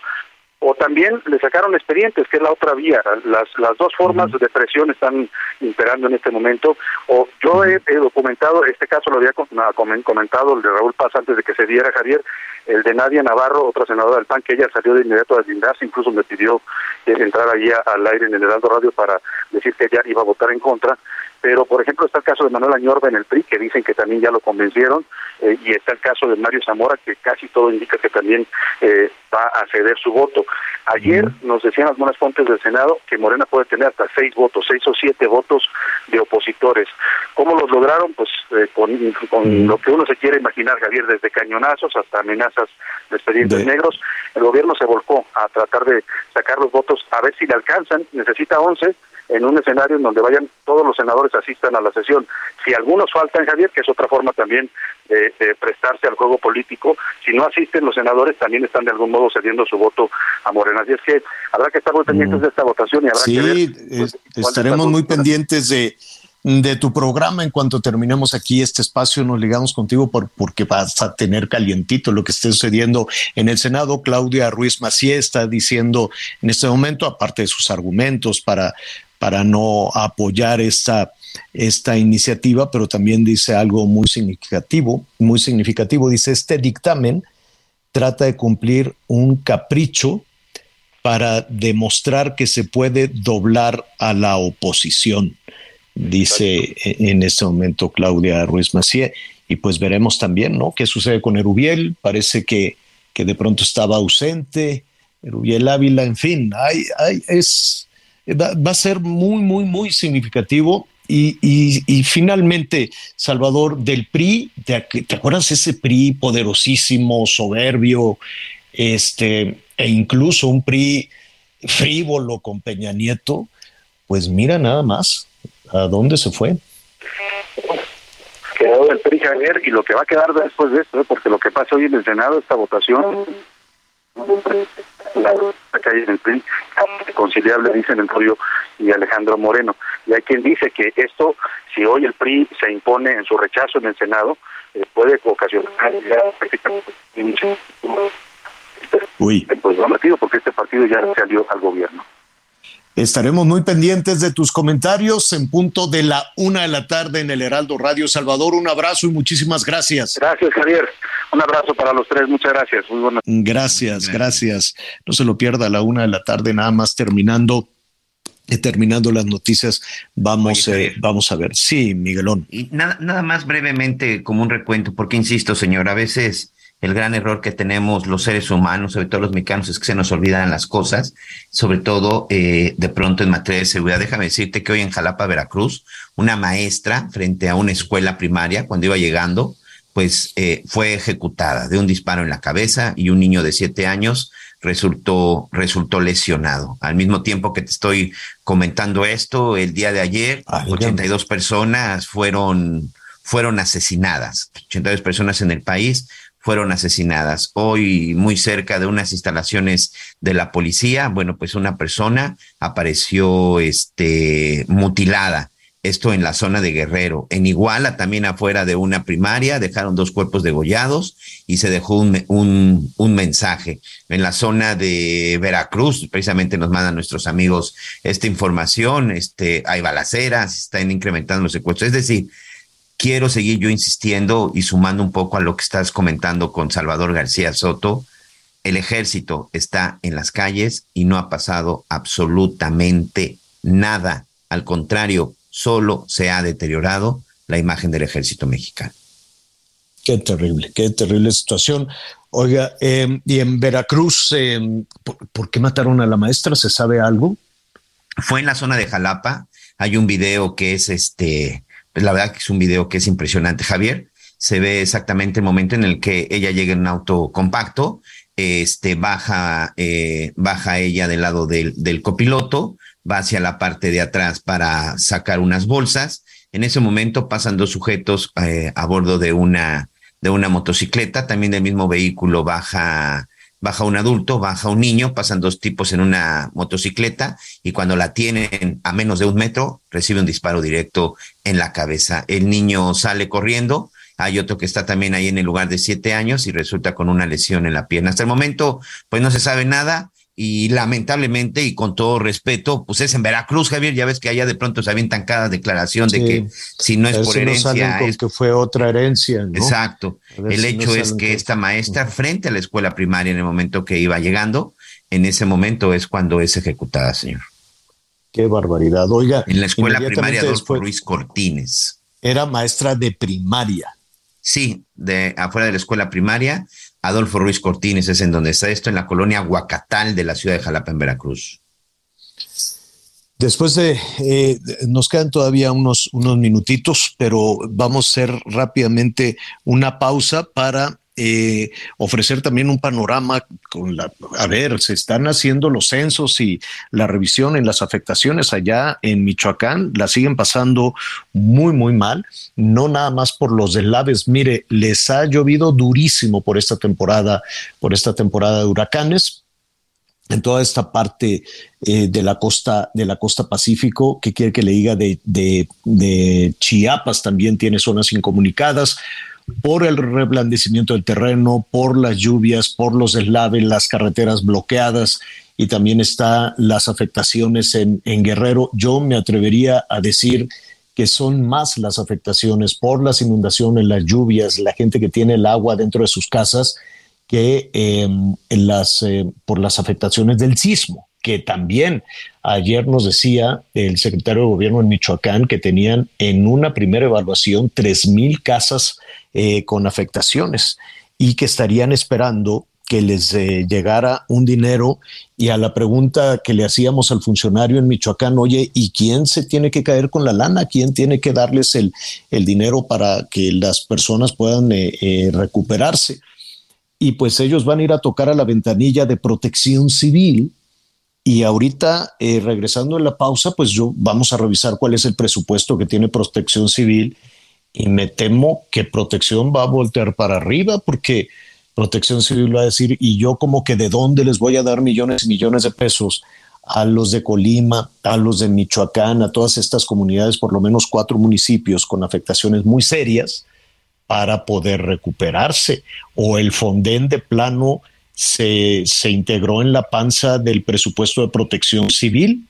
o también le sacaron expedientes, que es la otra vía. Las, las dos formas de presión están imperando en este momento. O yo he, documentado, este caso lo había comentado el de Raúl Paz antes de que se diera Javier, el de Nadia Navarro, otra senadora del PAN, que ella salió de inmediato a deslindarse, incluso me pidió entrar allí al aire en el Heraldo Radio para decir que ella iba a votar en contra. Pero, por ejemplo, está el caso de Manuel Añorba en el PRI, que dicen que también ya lo convencieron, eh, y está el caso de Mario Zamora, que casi todo indica que también eh, va a ceder su voto. Ayer nos decían algunas fuentes del Senado que Morena puede tener hasta seis votos, seis o siete votos de opositores. ¿Cómo los lograron? Pues eh, con, con lo que uno se quiere imaginar, Javier, desde cañonazos hasta amenazas de expedientes negros. El gobierno se volcó a tratar de sacar los votos, a ver si le alcanzan, necesita once, en un escenario en donde vayan todos los senadores asistan a la sesión. Si algunos faltan, Javier, que es otra forma también de, prestarse al juego político, si no asisten los senadores también están de algún modo cediendo su voto a Morena. Así es que habrá que estar muy pendientes de esta votación y habrá sí, que ver. Sí, pues, estaremos muy pendientes de de tu programa. En cuanto terminemos aquí este espacio, nos ligamos contigo por, porque vas a tener calientito lo que esté sucediendo en el Senado. Claudia Ruiz Macié está diciendo en este momento, aparte de sus argumentos para, para no apoyar esta, esta iniciativa, pero también dice algo muy significativo, muy significativo. Dice, este dictamen trata de cumplir un capricho para demostrar que se puede doblar a la oposición, dice en este momento Claudia Ruiz Macié. Y pues veremos también, ¿no? ¿Qué sucede con Erubiel? Parece que, que de pronto estaba ausente. Erubiel Ávila, en fin, hay, hay, es, va, va, a ser muy, muy, muy significativo. Y, y, y finalmente, Salvador, del PRI, ¿te, ¿te acuerdas ese PRI poderosísimo, soberbio, este, e incluso un PRI frívolo con Peña Nieto, pues mira nada más. A dónde se fue. Quedó el PRI Javier y lo que va a quedar después de esto, porque lo que pasa hoy en el Senado, esta votación, la, calle en el PRI, conciliable, dicen Antonio y Alejandro Moreno. Y hay quien dice que esto, si hoy el PRI se impone en su rechazo en el Senado, eh, puede ocasionar ya prácticamente Uy. pues lo metido porque este partido ya salió al gobierno. Estaremos muy pendientes de tus comentarios en punto de la una de la tarde en el Heraldo Radio Salvador. Un abrazo y muchísimas gracias. Gracias, Javier. Un abrazo para los tres. Muchas gracias. Muy buenas. Gracias, gracias. No se lo pierda a la una de la tarde, nada más terminando. eh, terminando las noticias, vamos, Oye, eh, vamos a ver. Sí, Miguelón. Y nada, nada más brevemente como un recuento, porque insisto, señor, a veces el gran error que tenemos los seres humanos, sobre todo los mexicanos, es que se nos olvidan las cosas, sobre todo eh, de pronto en materia de seguridad. Déjame decirte que hoy en Jalapa, Veracruz, una maestra frente a una escuela primaria, cuando iba llegando, pues eh, fue ejecutada de un disparo en la cabeza y un niño de siete años resultó, resultó lesionado. Al mismo tiempo que te estoy comentando esto, el día de ayer, 82 personas fueron, fueron asesinadas, 82 personas en el país fueron asesinadas. Hoy, muy cerca de unas instalaciones de la policía, bueno, pues una persona apareció este, mutilada. Esto en la zona de Guerrero. En Iguala, también afuera de una primaria, dejaron dos cuerpos degollados y se dejó un, un, un mensaje. En la zona de Veracruz, precisamente nos mandan nuestros amigos esta información, este, hay balaceras, están incrementando los secuestros. Es decir, quiero seguir yo insistiendo y sumando un poco a lo que estás comentando con Salvador García Soto. El ejército está en las calles y no ha pasado absolutamente nada. Al contrario, solo se ha deteriorado la imagen del ejército mexicano. Qué terrible, qué terrible situación. Oiga, eh, y en Veracruz, eh, ¿por, ¿por qué mataron a la maestra? ¿Se sabe algo? Fue en la zona de Jalapa. Hay un video que es este, la verdad que es un video que es impresionante, Javier. Se ve exactamente el momento en el que ella llega en un auto compacto, este, baja, eh, baja ella del lado del, copiloto, va hacia la parte de atrás para sacar unas bolsas. En ese momento pasan dos sujetos eh, a bordo de una, de una motocicleta, también del mismo vehículo baja, baja un adulto, baja un niño, pasan dos tipos en una motocicleta y cuando la tienen a menos de un metro, recibe un disparo directo en la cabeza. El niño sale corriendo, hay otro que está también ahí en el lugar de siete años y resulta con una lesión en la pierna. Hasta el momento, pues no se sabe nada y lamentablemente y con todo respeto, pues es en Veracruz, Javier, ya ves que allá de pronto se avientan cada declaración de que si no es por no herencia, con es que fue otra herencia. ¿no? Exacto. El si hecho no es que esta maestra, frente a la escuela primaria en el momento que iba llegando, en ese momento es cuando es ejecutada, señor. Qué barbaridad. Oiga, En la escuela primaria después- Ruiz Cortines. Era maestra de primaria. Sí, de afuera de la escuela primaria, Adolfo Ruiz Cortines es en donde está esto, en la colonia Huacatal de la ciudad de Jalapa, en Veracruz. Después de, eh, nos quedan todavía unos, unos minutitos, pero vamos a hacer rápidamente una pausa para eh, ofrecer también un panorama con la, a ver, se están haciendo los censos y la revisión en las afectaciones allá en Michoacán, la siguen pasando muy, muy mal, no nada más por los deslaves, mire, les ha llovido durísimo por esta temporada, por esta temporada de huracanes, en toda esta parte eh, de la costa de la costa Pacífico, que quiere que le diga de, de, Chiapas también tiene zonas incomunicadas por el reblandecimiento del terreno, por las lluvias, por los deslaves, las carreteras bloqueadas y también está las afectaciones en, en Guerrero. Yo me atrevería a decir que son más las afectaciones por las inundaciones, las lluvias, la gente que tiene el agua dentro de sus casas, que em, las, eh, por las afectaciones del sismo, que también ayer nos decía el secretario de gobierno en Michoacán que tenían en una primera evaluación 3.000 casas eh, con afectaciones y que estarían esperando que les eh, llegara un dinero y a la pregunta que le hacíamos al funcionario en Michoacán, oye, ¿y quién se tiene que caer con la lana? ¿Quién tiene que darles el, el dinero para que las personas puedan recuperarse? y pues ellos van a ir a tocar a la ventanilla de protección civil. Y ahorita, eh, regresando en la pausa, pues yo vamos a revisar cuál es el presupuesto que tiene protección civil y me temo que protección va a voltear para arriba porque protección civil va a decir, y yo como que de dónde les voy a dar millones y millones de pesos a los de Colima, a los de Michoacán, a todas estas comunidades, por lo menos cuatro municipios con afectaciones muy serias para poder recuperarse o el Fonden de plano se, se integró en la panza del presupuesto de protección civil?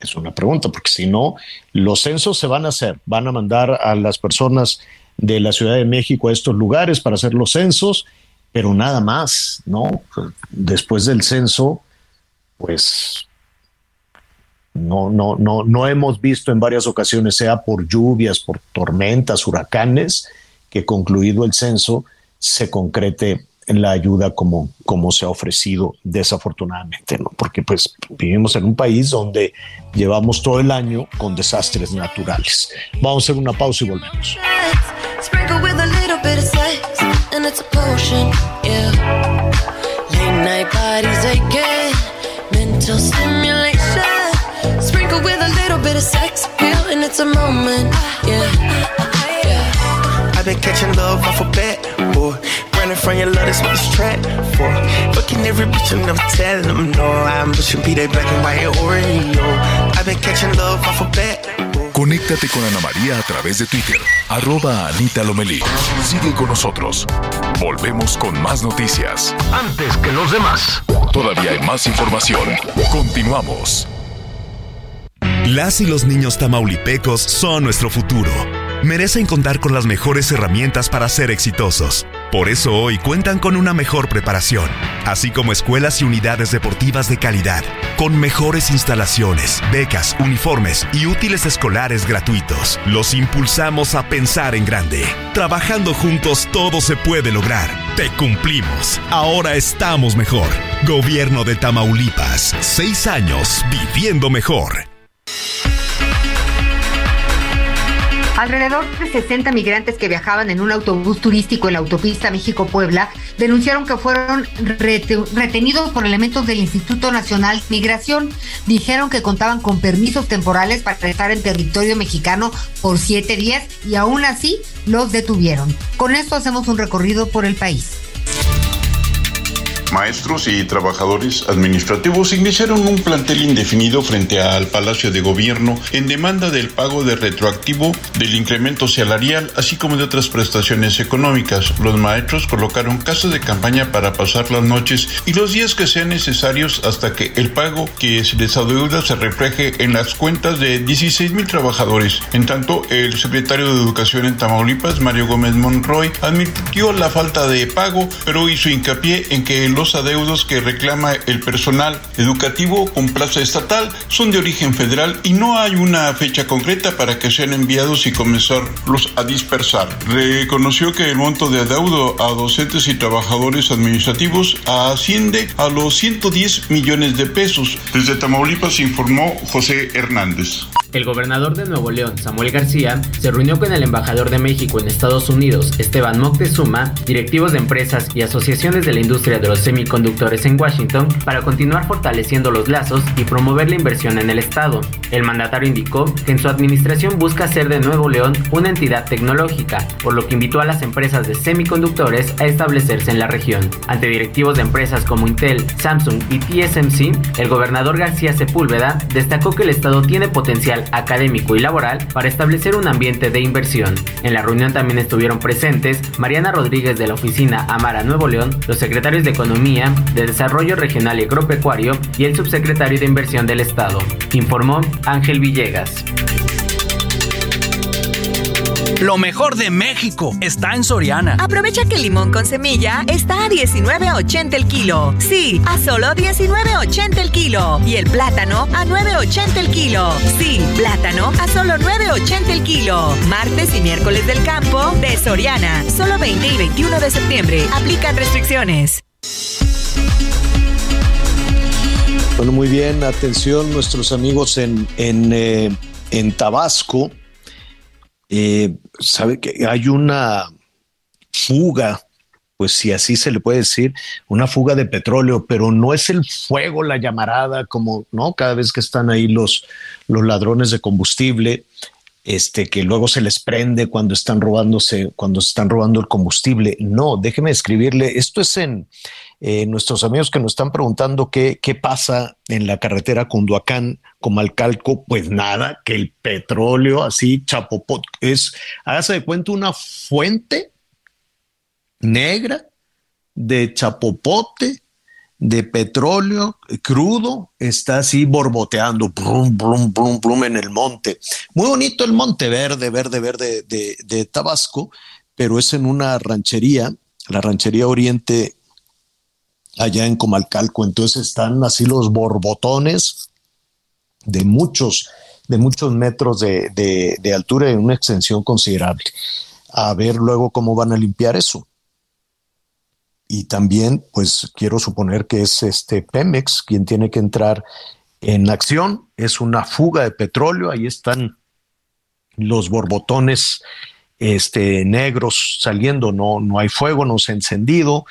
Es una pregunta, porque si no, los censos se van a hacer, van a mandar a las personas de la Ciudad de México a estos lugares para hacer los censos, pero nada más, ¿no? Después del censo, pues no, no, no, no hemos visto en varias ocasiones, sea por lluvias, por tormentas, huracanes, que concluido el censo se concrete la ayuda como, como se ha ofrecido desafortunadamente, ¿no? Porque pues vivimos en un país donde llevamos todo el año con desastres naturales. Vamos a hacer una pausa y volvemos. I've been catching love off a bat, boy. Running from your love, that's what this trap for. Fucking every bitch and I'm telling them no. I'm pushing be that black and white Oreo. I've been catching love off a bat. Conéctate con Ana María a través de Twitter, arroba Anita Lomelí. Sigue con nosotros. Volvemos con más noticias. Antes que los demás. Todavía hay más información. Continuamos. Las y los niños tamaulipecos son nuestro futuro merecen contar con las mejores herramientas para ser exitosos. Por eso hoy cuentan con una mejor preparación, así como escuelas y unidades deportivas de calidad, con mejores instalaciones, becas, uniformes y útiles escolares gratuitos. Los impulsamos a pensar en grande. Trabajando juntos todo se puede lograr. Te cumplimos. Ahora estamos mejor. Gobierno de Tamaulipas. Seis años viviendo mejor. Alrededor de 60 migrantes que viajaban en un autobús turístico en la autopista México-Puebla denunciaron que fueron retenidos por elementos del Instituto Nacional Migración. Dijeron que contaban con permisos temporales para estar en territorio mexicano por siete días y aún así los detuvieron. Con esto hacemos un recorrido por el país. Maestros y trabajadores administrativos iniciaron un plantel indefinido frente al Palacio de Gobierno en demanda del pago de retroactivo del incremento salarial, así como de otras prestaciones económicas. Los maestros colocaron casas de campaña para pasar las noches y los días que sean necesarios hasta que el pago que se les adeuda se refleje en las cuentas de 16 mil trabajadores. En tanto, el secretario de Educación en Tamaulipas, Mario Gómez Monroy, admitió la falta de pago, pero hizo hincapié en que el los adeudos que reclama el personal educativo con plaza estatal son de origen federal y no hay una fecha concreta para que sean enviados y comenzarlos a dispersar. Reconoció que el monto de adeudo a docentes y trabajadores administrativos asciende a los 110 millones de pesos. Desde Tamaulipas informó José Hernández. El gobernador de Nuevo León, Samuel García, se reunió con el embajador de México en Estados Unidos, Esteban Moctezuma, directivos de empresas y asociaciones de la industria de los semiconductores en Washington para continuar fortaleciendo los lazos y promover la inversión en el Estado. El mandatario indicó que en su administración busca hacer de Nuevo León una entidad tecnológica, por lo que invitó a las empresas de semiconductores a establecerse en la región. Ante directivos de empresas como Intel, Samsung y TSMC, el gobernador García Sepúlveda destacó que el Estado tiene potencial académico y laboral para establecer un ambiente de inversión. En la reunión también estuvieron presentes Mariana Rodríguez de la oficina Amara Nuevo León, los secretarios de Economía, de Desarrollo Regional y Agropecuario y el subsecretario de Inversión del Estado, informó Ángel Villegas. Lo mejor de México está en Soriana. Aprovecha que el limón con semilla está a 19.80 el kilo. Sí, a solo 19.80 el kilo. Y el plátano a 9.80 el kilo. Sí, plátano a solo 9.80 el kilo. Martes y miércoles del campo de Soriana. Solo 20 y 21 de septiembre. Aplican restricciones. Bueno, muy bien, atención nuestros amigos en, en, eh, en Tabasco. Eh, sabe que hay una fuga, pues si así se le puede decir, una fuga de petróleo, pero no es el fuego, la llamarada, como no cada vez que están ahí los, los ladrones de combustible, este que luego se les prende cuando están robándose, cuando están robando el combustible. No, déjeme escribirle, esto es en eh, nuestros amigos que nos están preguntando qué, qué pasa en la carretera Cunduacán, Comalcalco, pues nada, que el petróleo así, chapopot, es, hágase de cuenta, una fuente negra de chapopote, de petróleo crudo, está así borboteando, blum, blum, blum, blum en el monte. Muy bonito el monte verde, verde, verde de, de Tabasco, pero es en una ranchería, la ranchería Oriente allá en Comalcalco. Entonces están así los borbotones de muchos, de muchos metros de, de, altura y una extensión considerable. A ver luego cómo van a limpiar eso. Y también, pues quiero suponer que es este Pemex quien tiene que entrar en acción. Es una fuga de petróleo. Ahí están los borbotones este, negros saliendo. No, no hay fuego, no se ha encendido.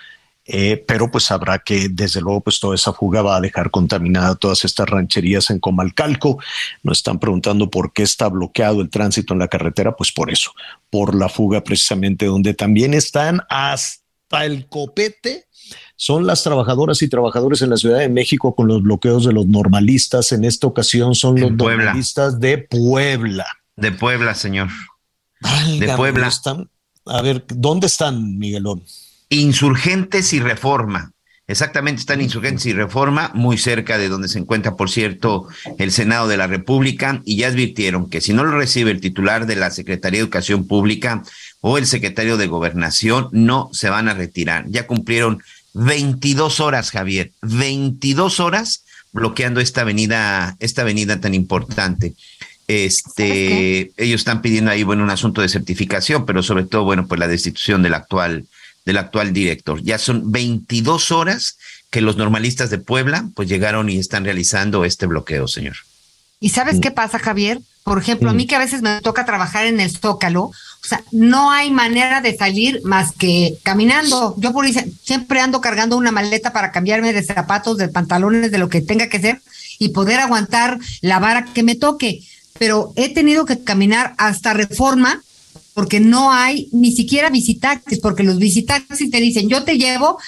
Eh, pero pues habrá que, desde luego, pues toda esa fuga va a dejar contaminada todas estas rancherías en Comalcalco. Nos están preguntando por qué está bloqueado el tránsito en la carretera, pues por eso, por la fuga precisamente donde también están hasta el copete son las trabajadoras y trabajadores en la Ciudad de México con los bloqueos de los normalistas. En esta ocasión son los normalistas de Puebla. De Puebla, señor. de Puebla. Están, a ver, ¿dónde están, Miguelón? Insurgentes y Reforma. Exactamente, están Insurgentes y Reforma, muy cerca de donde se encuentra, por cierto, el Senado de la República, y ya advirtieron que si no lo recibe el titular de la Secretaría de Educación Pública o el secretario de Gobernación, no se van a retirar. Ya cumplieron 22 horas, Javier, 22 horas bloqueando esta avenida, esta avenida tan importante. Este, ellos están pidiendo ahí, bueno, un asunto de certificación, pero sobre todo, bueno, pues la destitución del actual del actual director. Ya son 22 horas que los normalistas de Puebla pues llegaron y están realizando este bloqueo, señor. ¿Y sabes mm. qué pasa, Javier? Por ejemplo, a mí mm. que a veces me toca trabajar en el Zócalo, o sea, no hay manera de salir más que caminando. Yo por siempre ando cargando una maleta para cambiarme de zapatos, de pantalones, de lo que tenga que ser y poder aguantar la vara que me toque. Pero he tenido que caminar hasta Reforma porque no hay ni siquiera visitaxis, porque los visitaxis te dicen, yo te llevo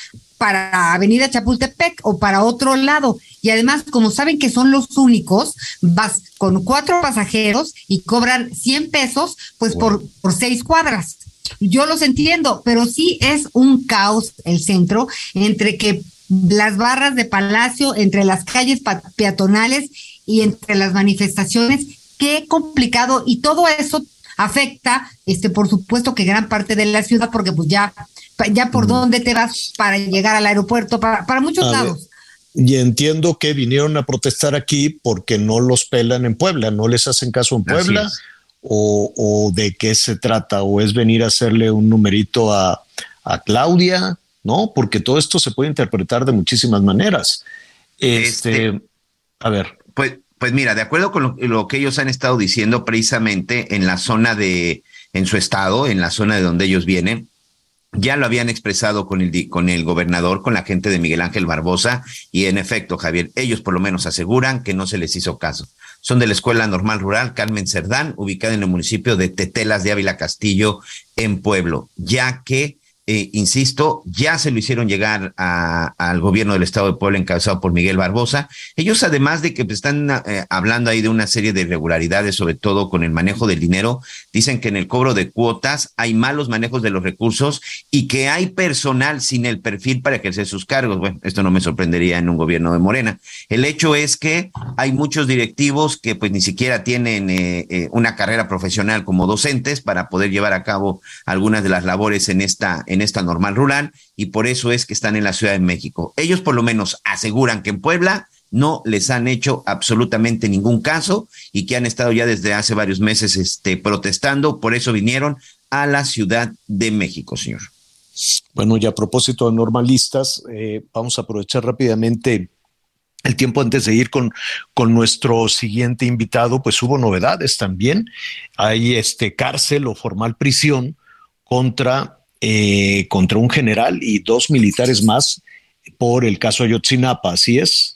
para Avenida Chapultepec o para otro lado. Y además, como saben que son los únicos, vas con cuatro pasajeros y cobran 100 pesos, pues por, por seis cuadras. Yo los entiendo, pero sí es un caos el centro entre que las barras de palacio, entre las calles peatonales y entre las manifestaciones, qué complicado. Y todo eso afecta, este, por supuesto que gran parte de la ciudad, porque pues ya, ya por dónde te vas para llegar al aeropuerto, para, para muchos lados. y entiendo que vinieron a protestar aquí porque no los pelan en Puebla, no les hacen caso en Puebla, o, o, de qué se trata, o es venir a hacerle un numerito a, a Claudia, ¿no? Porque todo esto se puede interpretar de muchísimas maneras. Este, este a ver. Pues pues mira, de acuerdo con lo, que ellos han estado diciendo precisamente en la zona de, en su estado, en la zona de donde ellos vienen, ya lo habían expresado con el, con el gobernador, con la gente de Miguel Ángel Barbosa, y en efecto, Javier, ellos por lo menos aseguran que no se les hizo caso. Son de la Escuela Normal Rural Carmen Cerdán, ubicada en el municipio de Tetelas de Ávila Castillo, en Pueblo, ya que eh, insisto, ya se lo hicieron llegar al gobierno del estado de Puebla encabezado por Miguel Barbosa. Ellos, además de que están eh, hablando ahí de una serie de irregularidades, sobre todo con el manejo del dinero, dicen que en el cobro de cuotas hay malos manejos de los recursos y que hay personal sin el perfil para ejercer sus cargos. Bueno, esto no me sorprendería en un gobierno de Morena. El hecho es que hay muchos directivos que pues ni siquiera tienen eh, una carrera profesional como docentes para poder llevar a cabo algunas de las labores en esta esta normal rural y por eso es que están en la Ciudad de México. Ellos por lo menos aseguran que en Puebla no les han hecho absolutamente ningún caso y que han estado ya desde hace varios meses este, protestando, por eso vinieron a la Ciudad de México, señor. Bueno, y a propósito de normalistas, eh, vamos a aprovechar rápidamente el tiempo antes de ir con, con nuestro siguiente invitado, pues hubo novedades también. Hay este cárcel o formal prisión contra eh, contra un general y dos militares más por el caso Ayotzinapa, ¿así es?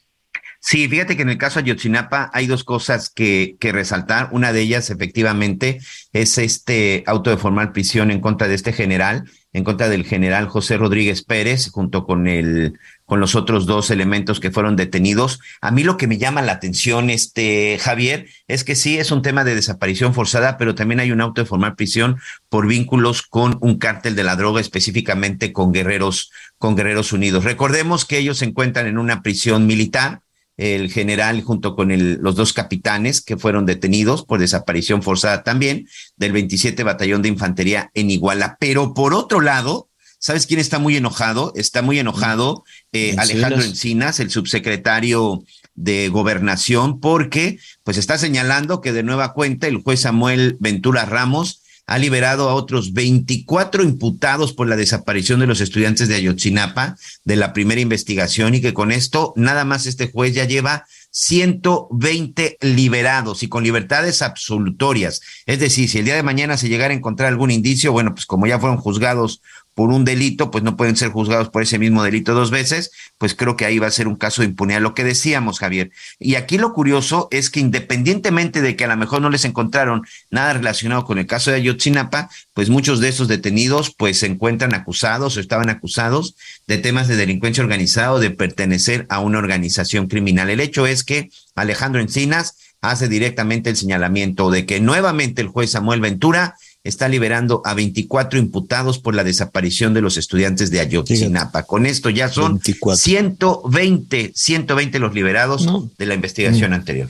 Sí, fíjate que en el caso Ayotzinapa hay dos cosas que, que, resaltar. Una de ellas, efectivamente, es este auto de formal prisión en contra de este general, en contra del general José Rodríguez Pérez, junto con el con los otros dos elementos que fueron detenidos. A mí lo que me llama la atención, este Javier, es que sí es un tema de desaparición forzada, pero también hay un auto de formar prisión por vínculos con un cártel de la droga, específicamente con guerreros, con guerreros unidos. Recordemos que ellos se encuentran en una prisión militar, el general junto con el, los dos capitanes que fueron detenidos por desaparición forzada también del 27 Batallón de Infantería en Iguala. Pero por otro lado, ¿Sabes quién está muy enojado? Está muy enojado eh, Alejandro Encinas, el subsecretario de Gobernación, porque pues está señalando que de nueva cuenta el juez Samuel Ventura Ramos ha liberado a otros 24 imputados por la desaparición de los estudiantes de Ayotzinapa de la primera investigación y que con esto nada más este juez ya lleva 120 liberados y con libertades absolutorias. Es decir, si el día de mañana se llegara a encontrar algún indicio, bueno, pues como ya fueron juzgados por un delito, pues no pueden ser juzgados por ese mismo delito dos veces, pues creo que ahí va a ser un caso de impunidad, lo que decíamos, Javier. Y aquí lo curioso es que independientemente de que a lo mejor no les encontraron nada relacionado con el caso de Ayotzinapa, pues muchos de esos detenidos pues se encuentran acusados o estaban acusados de temas de delincuencia organizada o de pertenecer a una organización criminal. El hecho es que Alejandro Encinas hace directamente el señalamiento de que nuevamente el juez Samuel Ventura está liberando a 24 imputados por la desaparición de los estudiantes de Ayotzinapa. Con esto ya son 120, 120 los liberados de la investigación mm. anterior.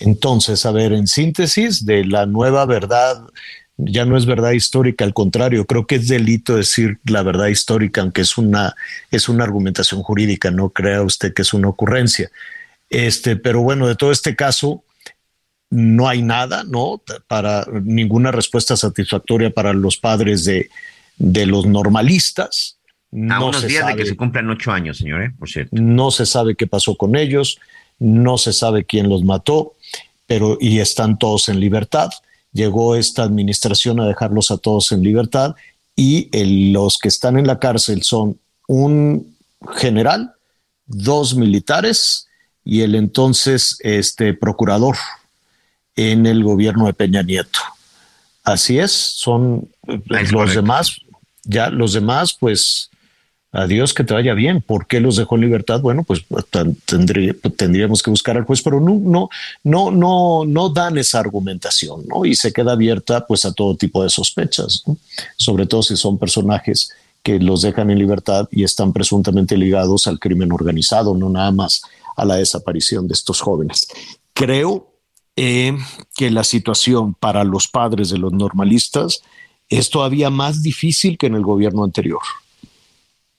Entonces, a ver, en síntesis de la nueva verdad, ya no es verdad histórica, al contrario, creo que es delito decir la verdad histórica, aunque es una, es una argumentación jurídica, no crea usted que es una ocurrencia. Este, pero bueno, de todo este caso, no hay nada, ¿no? Para ninguna respuesta satisfactoria para los padres de, de los normalistas. A unos días de que se cumplan ocho años, señores, ¿eh? por cierto. No se sabe qué pasó con ellos, no se sabe quién los mató, pero y están todos en libertad. Llegó esta administración a dejarlos a todos en libertad y los que están en la cárcel son un general, dos militares y el entonces este procurador en el gobierno de Peña Nieto. Así es, son eh, los demás, ya los demás, pues adiós, que te vaya bien. ¿Por qué los dejó en libertad? Bueno, pues tendríamos que buscar al juez, pero no, no, no, no, no dan esa argumentación, ¿no? Y se queda abierta pues a todo tipo de sospechas, sobre todo si son personajes que los dejan en libertad y están presuntamente ligados al crimen organizado, no nada más a la desaparición de estos jóvenes. Creo eh, que la situación para los padres de los normalistas es todavía más difícil que en el gobierno anterior.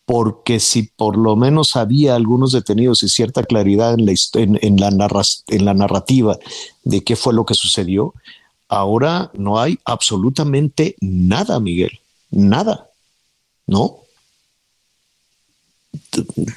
Porque si por lo menos había algunos detenidos y cierta claridad en la, en, la, en la narrativa de qué fue lo que sucedió, ahora no hay absolutamente nada, Miguel. Nada. ¿No?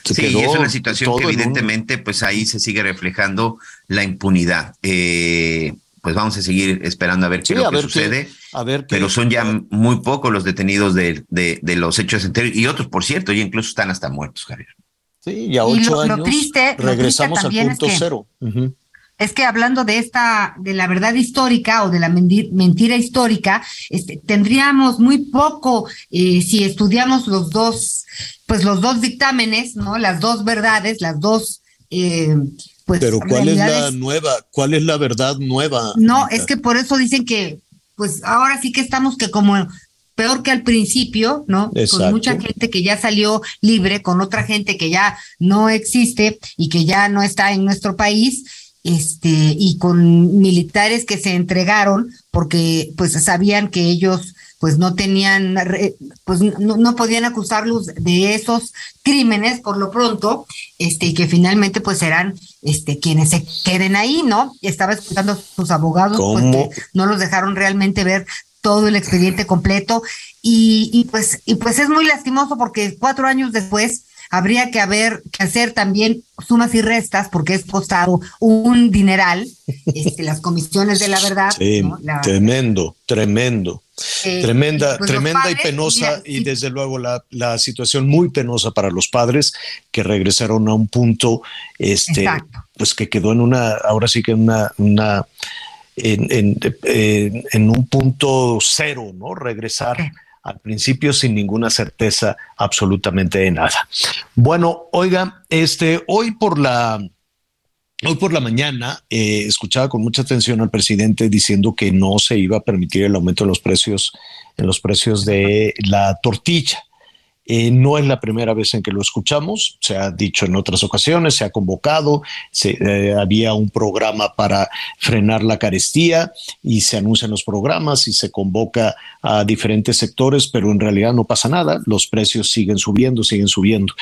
Sí, es una situación que evidentemente, pues ahí se sigue reflejando la impunidad. Eh, pues vamos a seguir esperando a ver qué es lo que sucede. a ver pero son ya muy pocos los detenidos de, de, los hechos anteriores y otros, por cierto, ya incluso están hasta muertos, Javier. Sí, ya ocho años regresamos al punto cero. Es que hablando de esta, de la verdad histórica o de la mentira histórica, este, tendríamos muy poco eh, si estudiamos los dos, pues los dos dictámenes, ¿no? Las dos verdades, las dos eh, pues, Pero ¿cuál es la nueva? ¿Cuál es la verdad nueva? No, es que por eso dicen que, pues ahora sí que estamos que como peor que al principio, ¿no? Con mucha gente que ya salió libre, con otra gente que ya no existe y que ya no está en nuestro país, este, y con militares que se entregaron porque pues sabían que ellos pues no tenían, pues no, podían acusarlos de esos crímenes por lo pronto, este, y que finalmente pues serán este, quienes se queden ahí, ¿no? Estaba escuchando a sus abogados, pues, no los dejaron realmente ver todo el expediente completo, y, y pues, y pues es muy lastimoso porque cuatro años después, habría que haber que hacer también sumas y restas porque es costado un dineral este, las comisiones de la verdad tremendo tremendo. Eh, tremenda pues tremenda y penosa y, desde luego la, la, situación muy penosa para los padres que regresaron a un punto este pues que quedó en una ahora sí que en una, una en, en, en, un punto cero no regresar al principio sin ninguna certeza absolutamente de nada. Bueno, oiga, este, hoy por la Hoy por la mañana eh, escuchaba con mucha atención al presidente diciendo que no se iba a permitir el aumento de los precios en los precios de la tortilla. Eh, no es la primera vez en que lo escuchamos, se ha dicho en otras ocasiones, se ha convocado, eh, había un programa para frenar la carestía y se anuncian los programas y se convoca a diferentes sectores, pero en realidad no pasa nada, los precios siguen subiendo, siguen subiendo.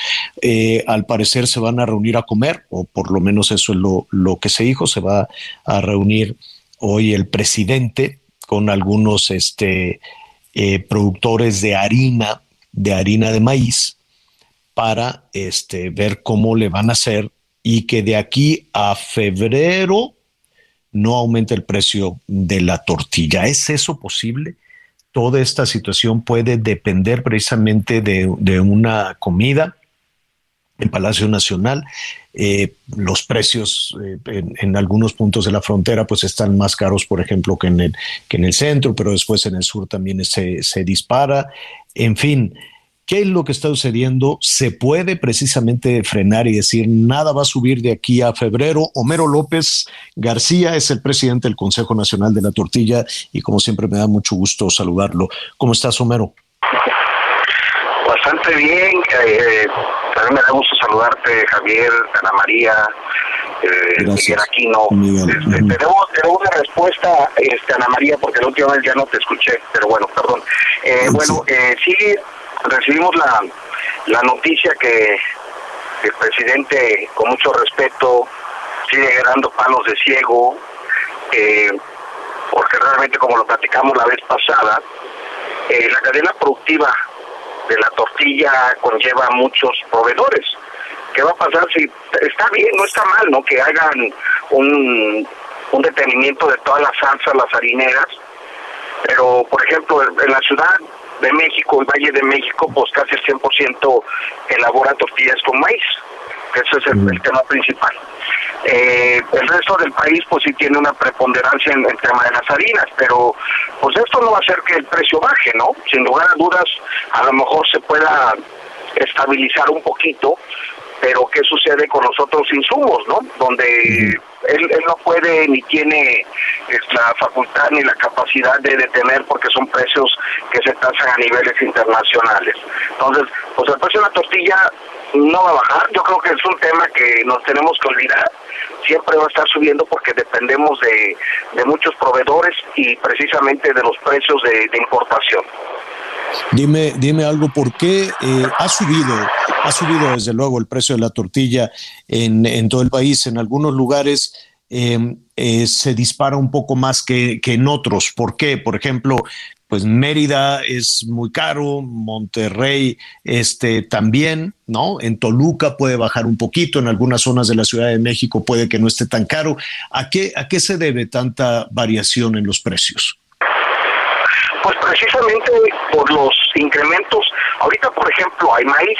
Eh, al parecer se van a reunir a comer, o por lo menos eso es lo, lo que se dijo, se va a reunir hoy el presidente con algunos este, productores de harina de harina de maíz para este, ver cómo le van a hacer y que de aquí a febrero no aumente el precio de la tortilla. ¿Es eso posible? Toda esta situación puede depender precisamente de, una comida en Palacio Nacional. Eh, los precios eh, en, algunos puntos de la frontera pues están más caros, por ejemplo, que en el, que en el centro, pero después en el sur también se, se dispara. En fin, ¿qué es lo que está sucediendo? ¿Se puede precisamente frenar y decir nada va a subir de aquí a febrero? Homero López García es el presidente del Consejo Nacional de la Tortilla y como siempre me da mucho gusto saludarlo. ¿Cómo estás, Homero? Bastante bien. Eh, me da gusto saludarte, Javier, Ana María, eh, Miguel Aquino. Este, te, debo, una respuesta, este, Ana María, porque la última vez ya no te escuché, pero bueno, perdón. Eh, bueno, eh, sí, recibimos la, la noticia que el presidente, con mucho respeto, sigue dando palos de ciego, eh, porque realmente, como lo platicamos la vez pasada, eh, la cadena productiva de la tortilla conlleva muchos proveedores. ¿Qué va a pasar si está bien, no está mal, no que hagan un, un detenimiento de todas las salsas, las harineras? Pero, por ejemplo, en la ciudad de México, el Valle de México, pues casi el 100% elabora tortillas con maíz. Ese es el, tema principal. Eh, el resto del país pues sí tiene una preponderancia en el tema de las harinas, pero pues esto no va a hacer que el precio baje, ¿no? Sin lugar a dudas, a lo mejor se pueda estabilizar un poquito, pero ¿qué sucede con los otros insumos, no? Donde él, no puede ni tiene la facultad ni la capacidad de detener porque son precios que se tasan a niveles internacionales. Entonces, pues el precio de la tortilla no va a bajar, yo creo que es un tema que nos tenemos que olvidar, siempre va a estar subiendo porque dependemos de, muchos proveedores y precisamente de los precios de importación. Dime, dime algo, ¿por qué eh, ha subido, ha subido desde luego el precio de la tortilla en, en todo el país? En algunos lugares em, eh, se dispara un poco más que, que en otros. ¿Por qué? Por ejemplo, pues Mérida es muy caro, Monterrey este también, ¿no? En Toluca puede bajar un poquito, en algunas zonas de la Ciudad de México puede que no esté tan caro. ¿A qué, a qué se debe tanta variación en los precios? Pues precisamente por los incrementos. Ahorita, por ejemplo, hay maíz,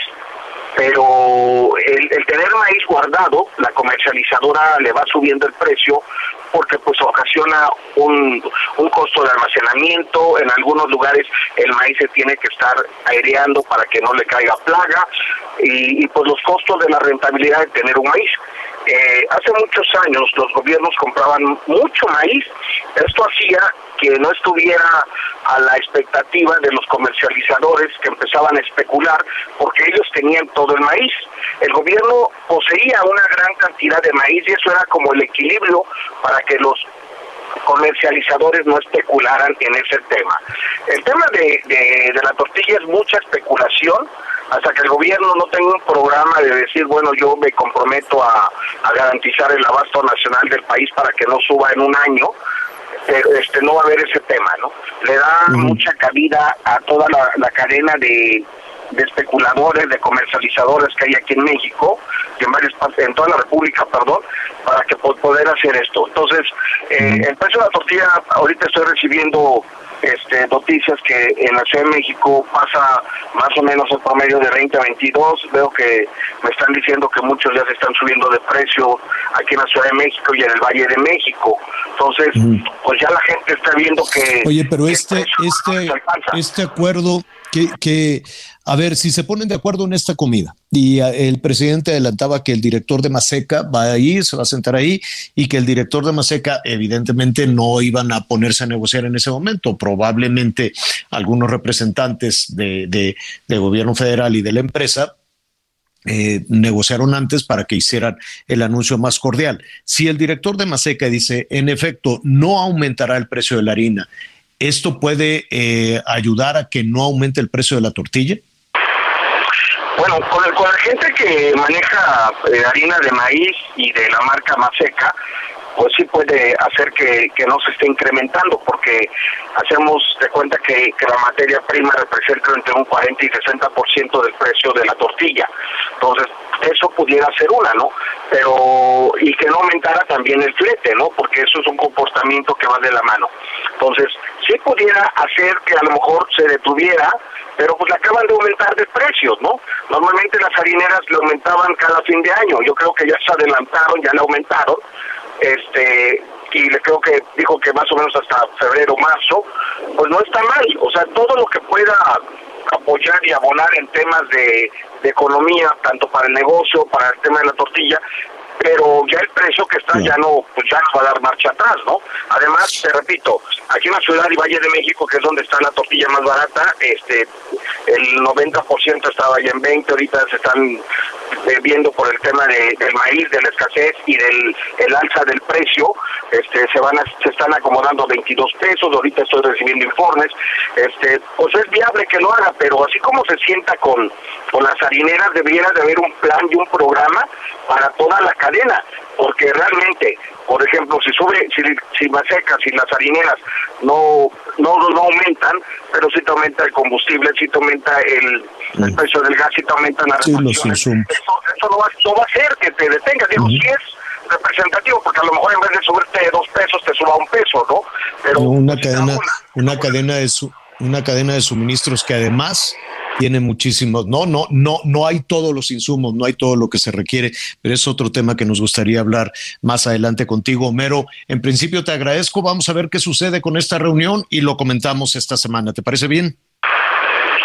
pero el, el, tener maíz guardado, la comercializadora le va subiendo el precio porque pues ocasiona un, un costo de almacenamiento, en algunos lugares el maíz se tiene que estar aireando para que no le caiga plaga y, y pues los costos de la rentabilidad de tener un maíz. Eh, hace muchos años los gobiernos compraban mucho maíz, esto hacía que no estuviera a la expectativa de los comercializadores que empezaban a especular porque ellos tenían todo el maíz. El gobierno poseía una gran cantidad de maíz y eso era como el equilibrio para que los comercializadores no especularan en ese tema. El tema de, de, de la tortilla es mucha especulación hasta que el gobierno no tenga un programa de decir, bueno, yo me comprometo a, a garantizar el abasto nacional del país para que no suba en un año, pero este no va a haber ese tema, ¿no? Le da mucha cabida a toda la, la cadena de, de, especuladores, de comercializadores que hay aquí en México, en varias partes, en toda la República, perdón, para que poder hacer esto. Entonces, eh, el precio de la tortilla, ahorita estoy recibiendo este, noticias que en la Ciudad de México pasa más o menos el promedio de 20 a 22. Veo que me están diciendo que muchos ya se están subiendo de precio aquí en la Ciudad de México y en el Valle de México. Entonces, pues ya la gente está viendo que... Oye, pero este, este, este acuerdo que, que, a ver, si se ponen de acuerdo en esta comida y el presidente adelantaba que el director de Maseca va a ir, se va a sentar ahí y que el director de Maseca evidentemente no iban a ponerse a negociar en ese momento. Probablemente algunos representantes de gobierno federal y de la empresa eh, negociaron antes para que hicieran el anuncio más cordial. Si el director de Maseca dice, en efecto, no aumentará el precio de la harina, ¿esto puede eh, ayudar a que no aumente el precio de la tortilla? Bueno, con, el, con la gente que maneja eh, harina de maíz y de la marca Maseca, pues sí puede hacer que, que, no se esté incrementando, porque hacemos de cuenta que, que, la materia prima representa entre un 40 y 60% del precio de la tortilla. Entonces, eso pudiera ser una, ¿no? Pero, y que no aumentara también el flete, ¿no? Porque eso es un comportamiento que va de la mano. Entonces, sí pudiera hacer que a lo mejor se detuviera pero pues le acaban de aumentar de precios, ¿no? Normalmente las harineras le aumentaban cada fin de año, yo creo que ya se adelantaron, ya le aumentaron, este y le creo que dijo que más o menos hasta febrero, marzo, pues no está mal, o sea, todo lo que pueda apoyar y abonar en temas de, de economía, tanto para el negocio, para el tema de la tortilla, pero ya el precio que está ya no pues ya va a dar marcha atrás, ¿no? Además, te repito, aquí en la ciudad y Valle de México, que es donde está la tortilla más barata, este el 90% estaba ya en 20, ahorita se están eh, viendo por el tema de, del maíz, de la escasez y del el alza del precio, este se van a, se están acomodando 22 pesos, ahorita estoy recibiendo informes, este pues es viable que lo haga, pero así como se sienta con con las harineras debiera de haber un plan y un programa para toda la cadena, porque realmente, por ejemplo, si sube, si, si Maseca, si las harineras no, no, no aumentan, pero si te aumenta el combustible, si te aumenta el, el precio del gas, si te aumentan las sí, los eso, eso no, va, no va a hacer que te detenga, digo, uh -huh. si es representativo, porque a lo mejor en vez de subirte dos pesos, te suba un peso, ¿no? Pero una cadena, una, una cadena de su, una cadena de suministros que además tiene muchísimos, no, no, no, no hay todos los insumos, no hay todo lo que se requiere, pero es otro tema que nos gustaría hablar más adelante contigo, Homero. En principio te agradezco, vamos a ver qué sucede con esta reunión y lo comentamos esta semana. ¿Te parece bien?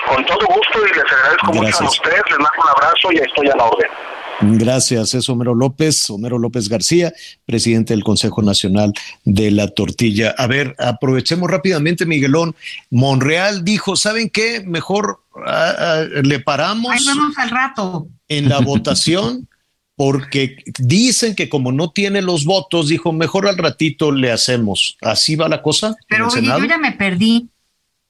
Con todo gusto y les agradezco Gracias. mucho a ustedes, les mando un abrazo y estoy a la orden. Gracias, es Homero López, Homero López García, presidente del Consejo Nacional de la Tortilla. A ver, aprovechemos rápidamente, Miguelón. Monreal dijo, ¿saben qué? Mejor uh, le paramos. Ahí vamos al rato. En la votación, porque dicen que como no tiene los votos, dijo, mejor al ratito le hacemos. ¿Así va la cosa? Pero oye, yo ya me perdí.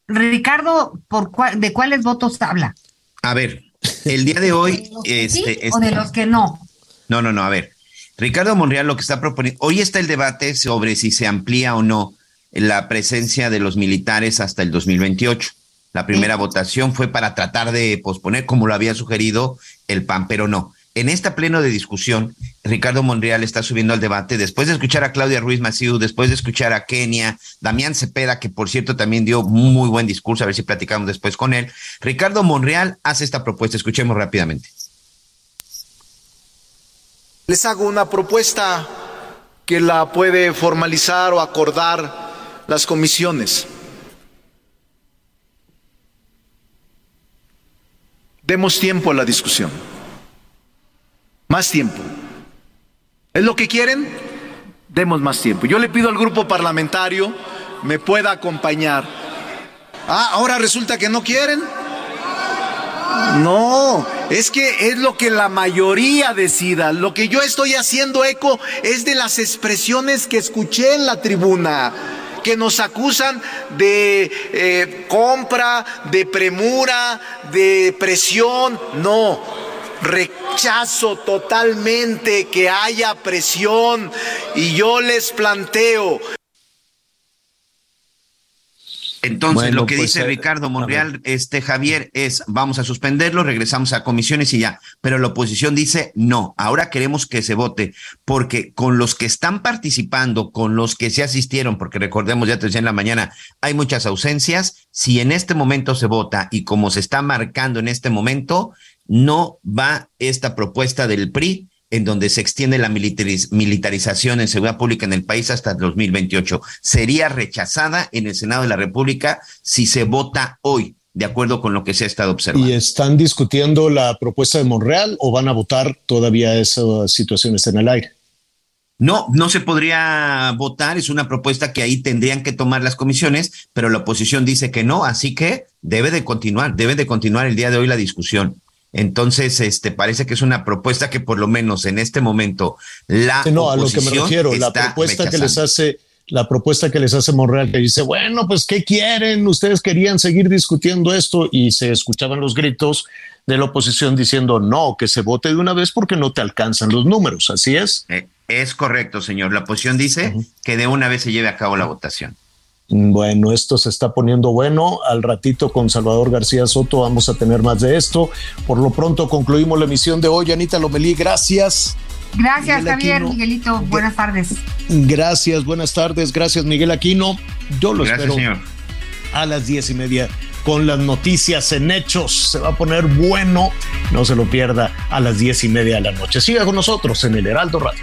Ricardo, ¿por cuál, ¿de cuáles votos habla? A ver, el día de hoy. ¿De este, sí, este, o de los que no? No, no, no, a ver. Ricardo Monreal lo que está proponiendo, hoy está el debate sobre si se amplía o no la presencia de los militares hasta el 2028. La primera votación fue para tratar de posponer, como lo había sugerido el PAN, pero no. En este pleno de discusión, Ricardo Monreal está subiendo al debate después de escuchar a Claudia Ruiz Maciú, después de escuchar a Kenia, Damián Cepeda, que por cierto también dio muy buen discurso, a ver si platicamos después con él. Ricardo Monreal hace esta propuesta, escuchemos rápidamente. Les hago una propuesta que la puede formalizar o acordar las comisiones. Demos tiempo a la discusión. Más tiempo. ¿Es lo que quieren? Demos más tiempo. Yo le pido al grupo parlamentario me pueda acompañar. Ah, ahora resulta que no quieren. No, es que es lo que la mayoría decida. Lo que yo estoy haciendo eco es de las expresiones que escuché en la tribuna que nos acusan de eh, compra, de premura, de presión. No, rechazo totalmente que haya presión y yo les planteo. Entonces, lo que pues, dice eh, Ricardo Monreal, este Javier, es vamos a suspenderlo, regresamos a comisiones y ya. Pero la oposición dice no, ahora queremos que se vote, porque con los que están participando, con los que se asistieron, porque recordemos, ya te decía en la mañana, hay muchas ausencias. Si en este momento se vota y como se está marcando en este momento, no va esta propuesta del PRI en donde se extiende la militarización en seguridad pública en el país hasta el 2028. Sería rechazada en el Senado de la República si se vota hoy, de acuerdo con lo que se ha estado observando. ¿Y están discutiendo la propuesta de Monreal o van a votar todavía esas situaciones en el aire? No, no se podría votar, es una propuesta que ahí tendrían que tomar las comisiones, pero la oposición dice que no, así que debe de continuar, debe de continuar el día de hoy la discusión. Entonces, este parece que es una propuesta que por lo menos en este momento la no a lo que me refiero, la propuesta que les hace la propuesta que les hace Monreal que dice, bueno, pues ¿qué quieren? Ustedes querían seguir discutiendo esto y se escuchaban los gritos de la oposición diciendo, no, que se vote de una vez porque no te alcanzan los números, ¿así es? Eh, es correcto, señor. La oposición dice que de una vez se lleve a cabo la votación. Bueno, esto se está poniendo bueno. Al ratito con Salvador García Soto vamos a tener más de esto. Por lo pronto concluimos la emisión de hoy. Anita Lomelí, gracias. Gracias, Javier, Miguelito. Buenas tardes. Gracias, buenas tardes. Gracias, Miguel Aquino. Yo lo espero a las diez y media con las noticias en hechos. Se va a poner bueno. No se lo pierda a las diez y media de la noche. Siga con nosotros en el Heraldo Radio.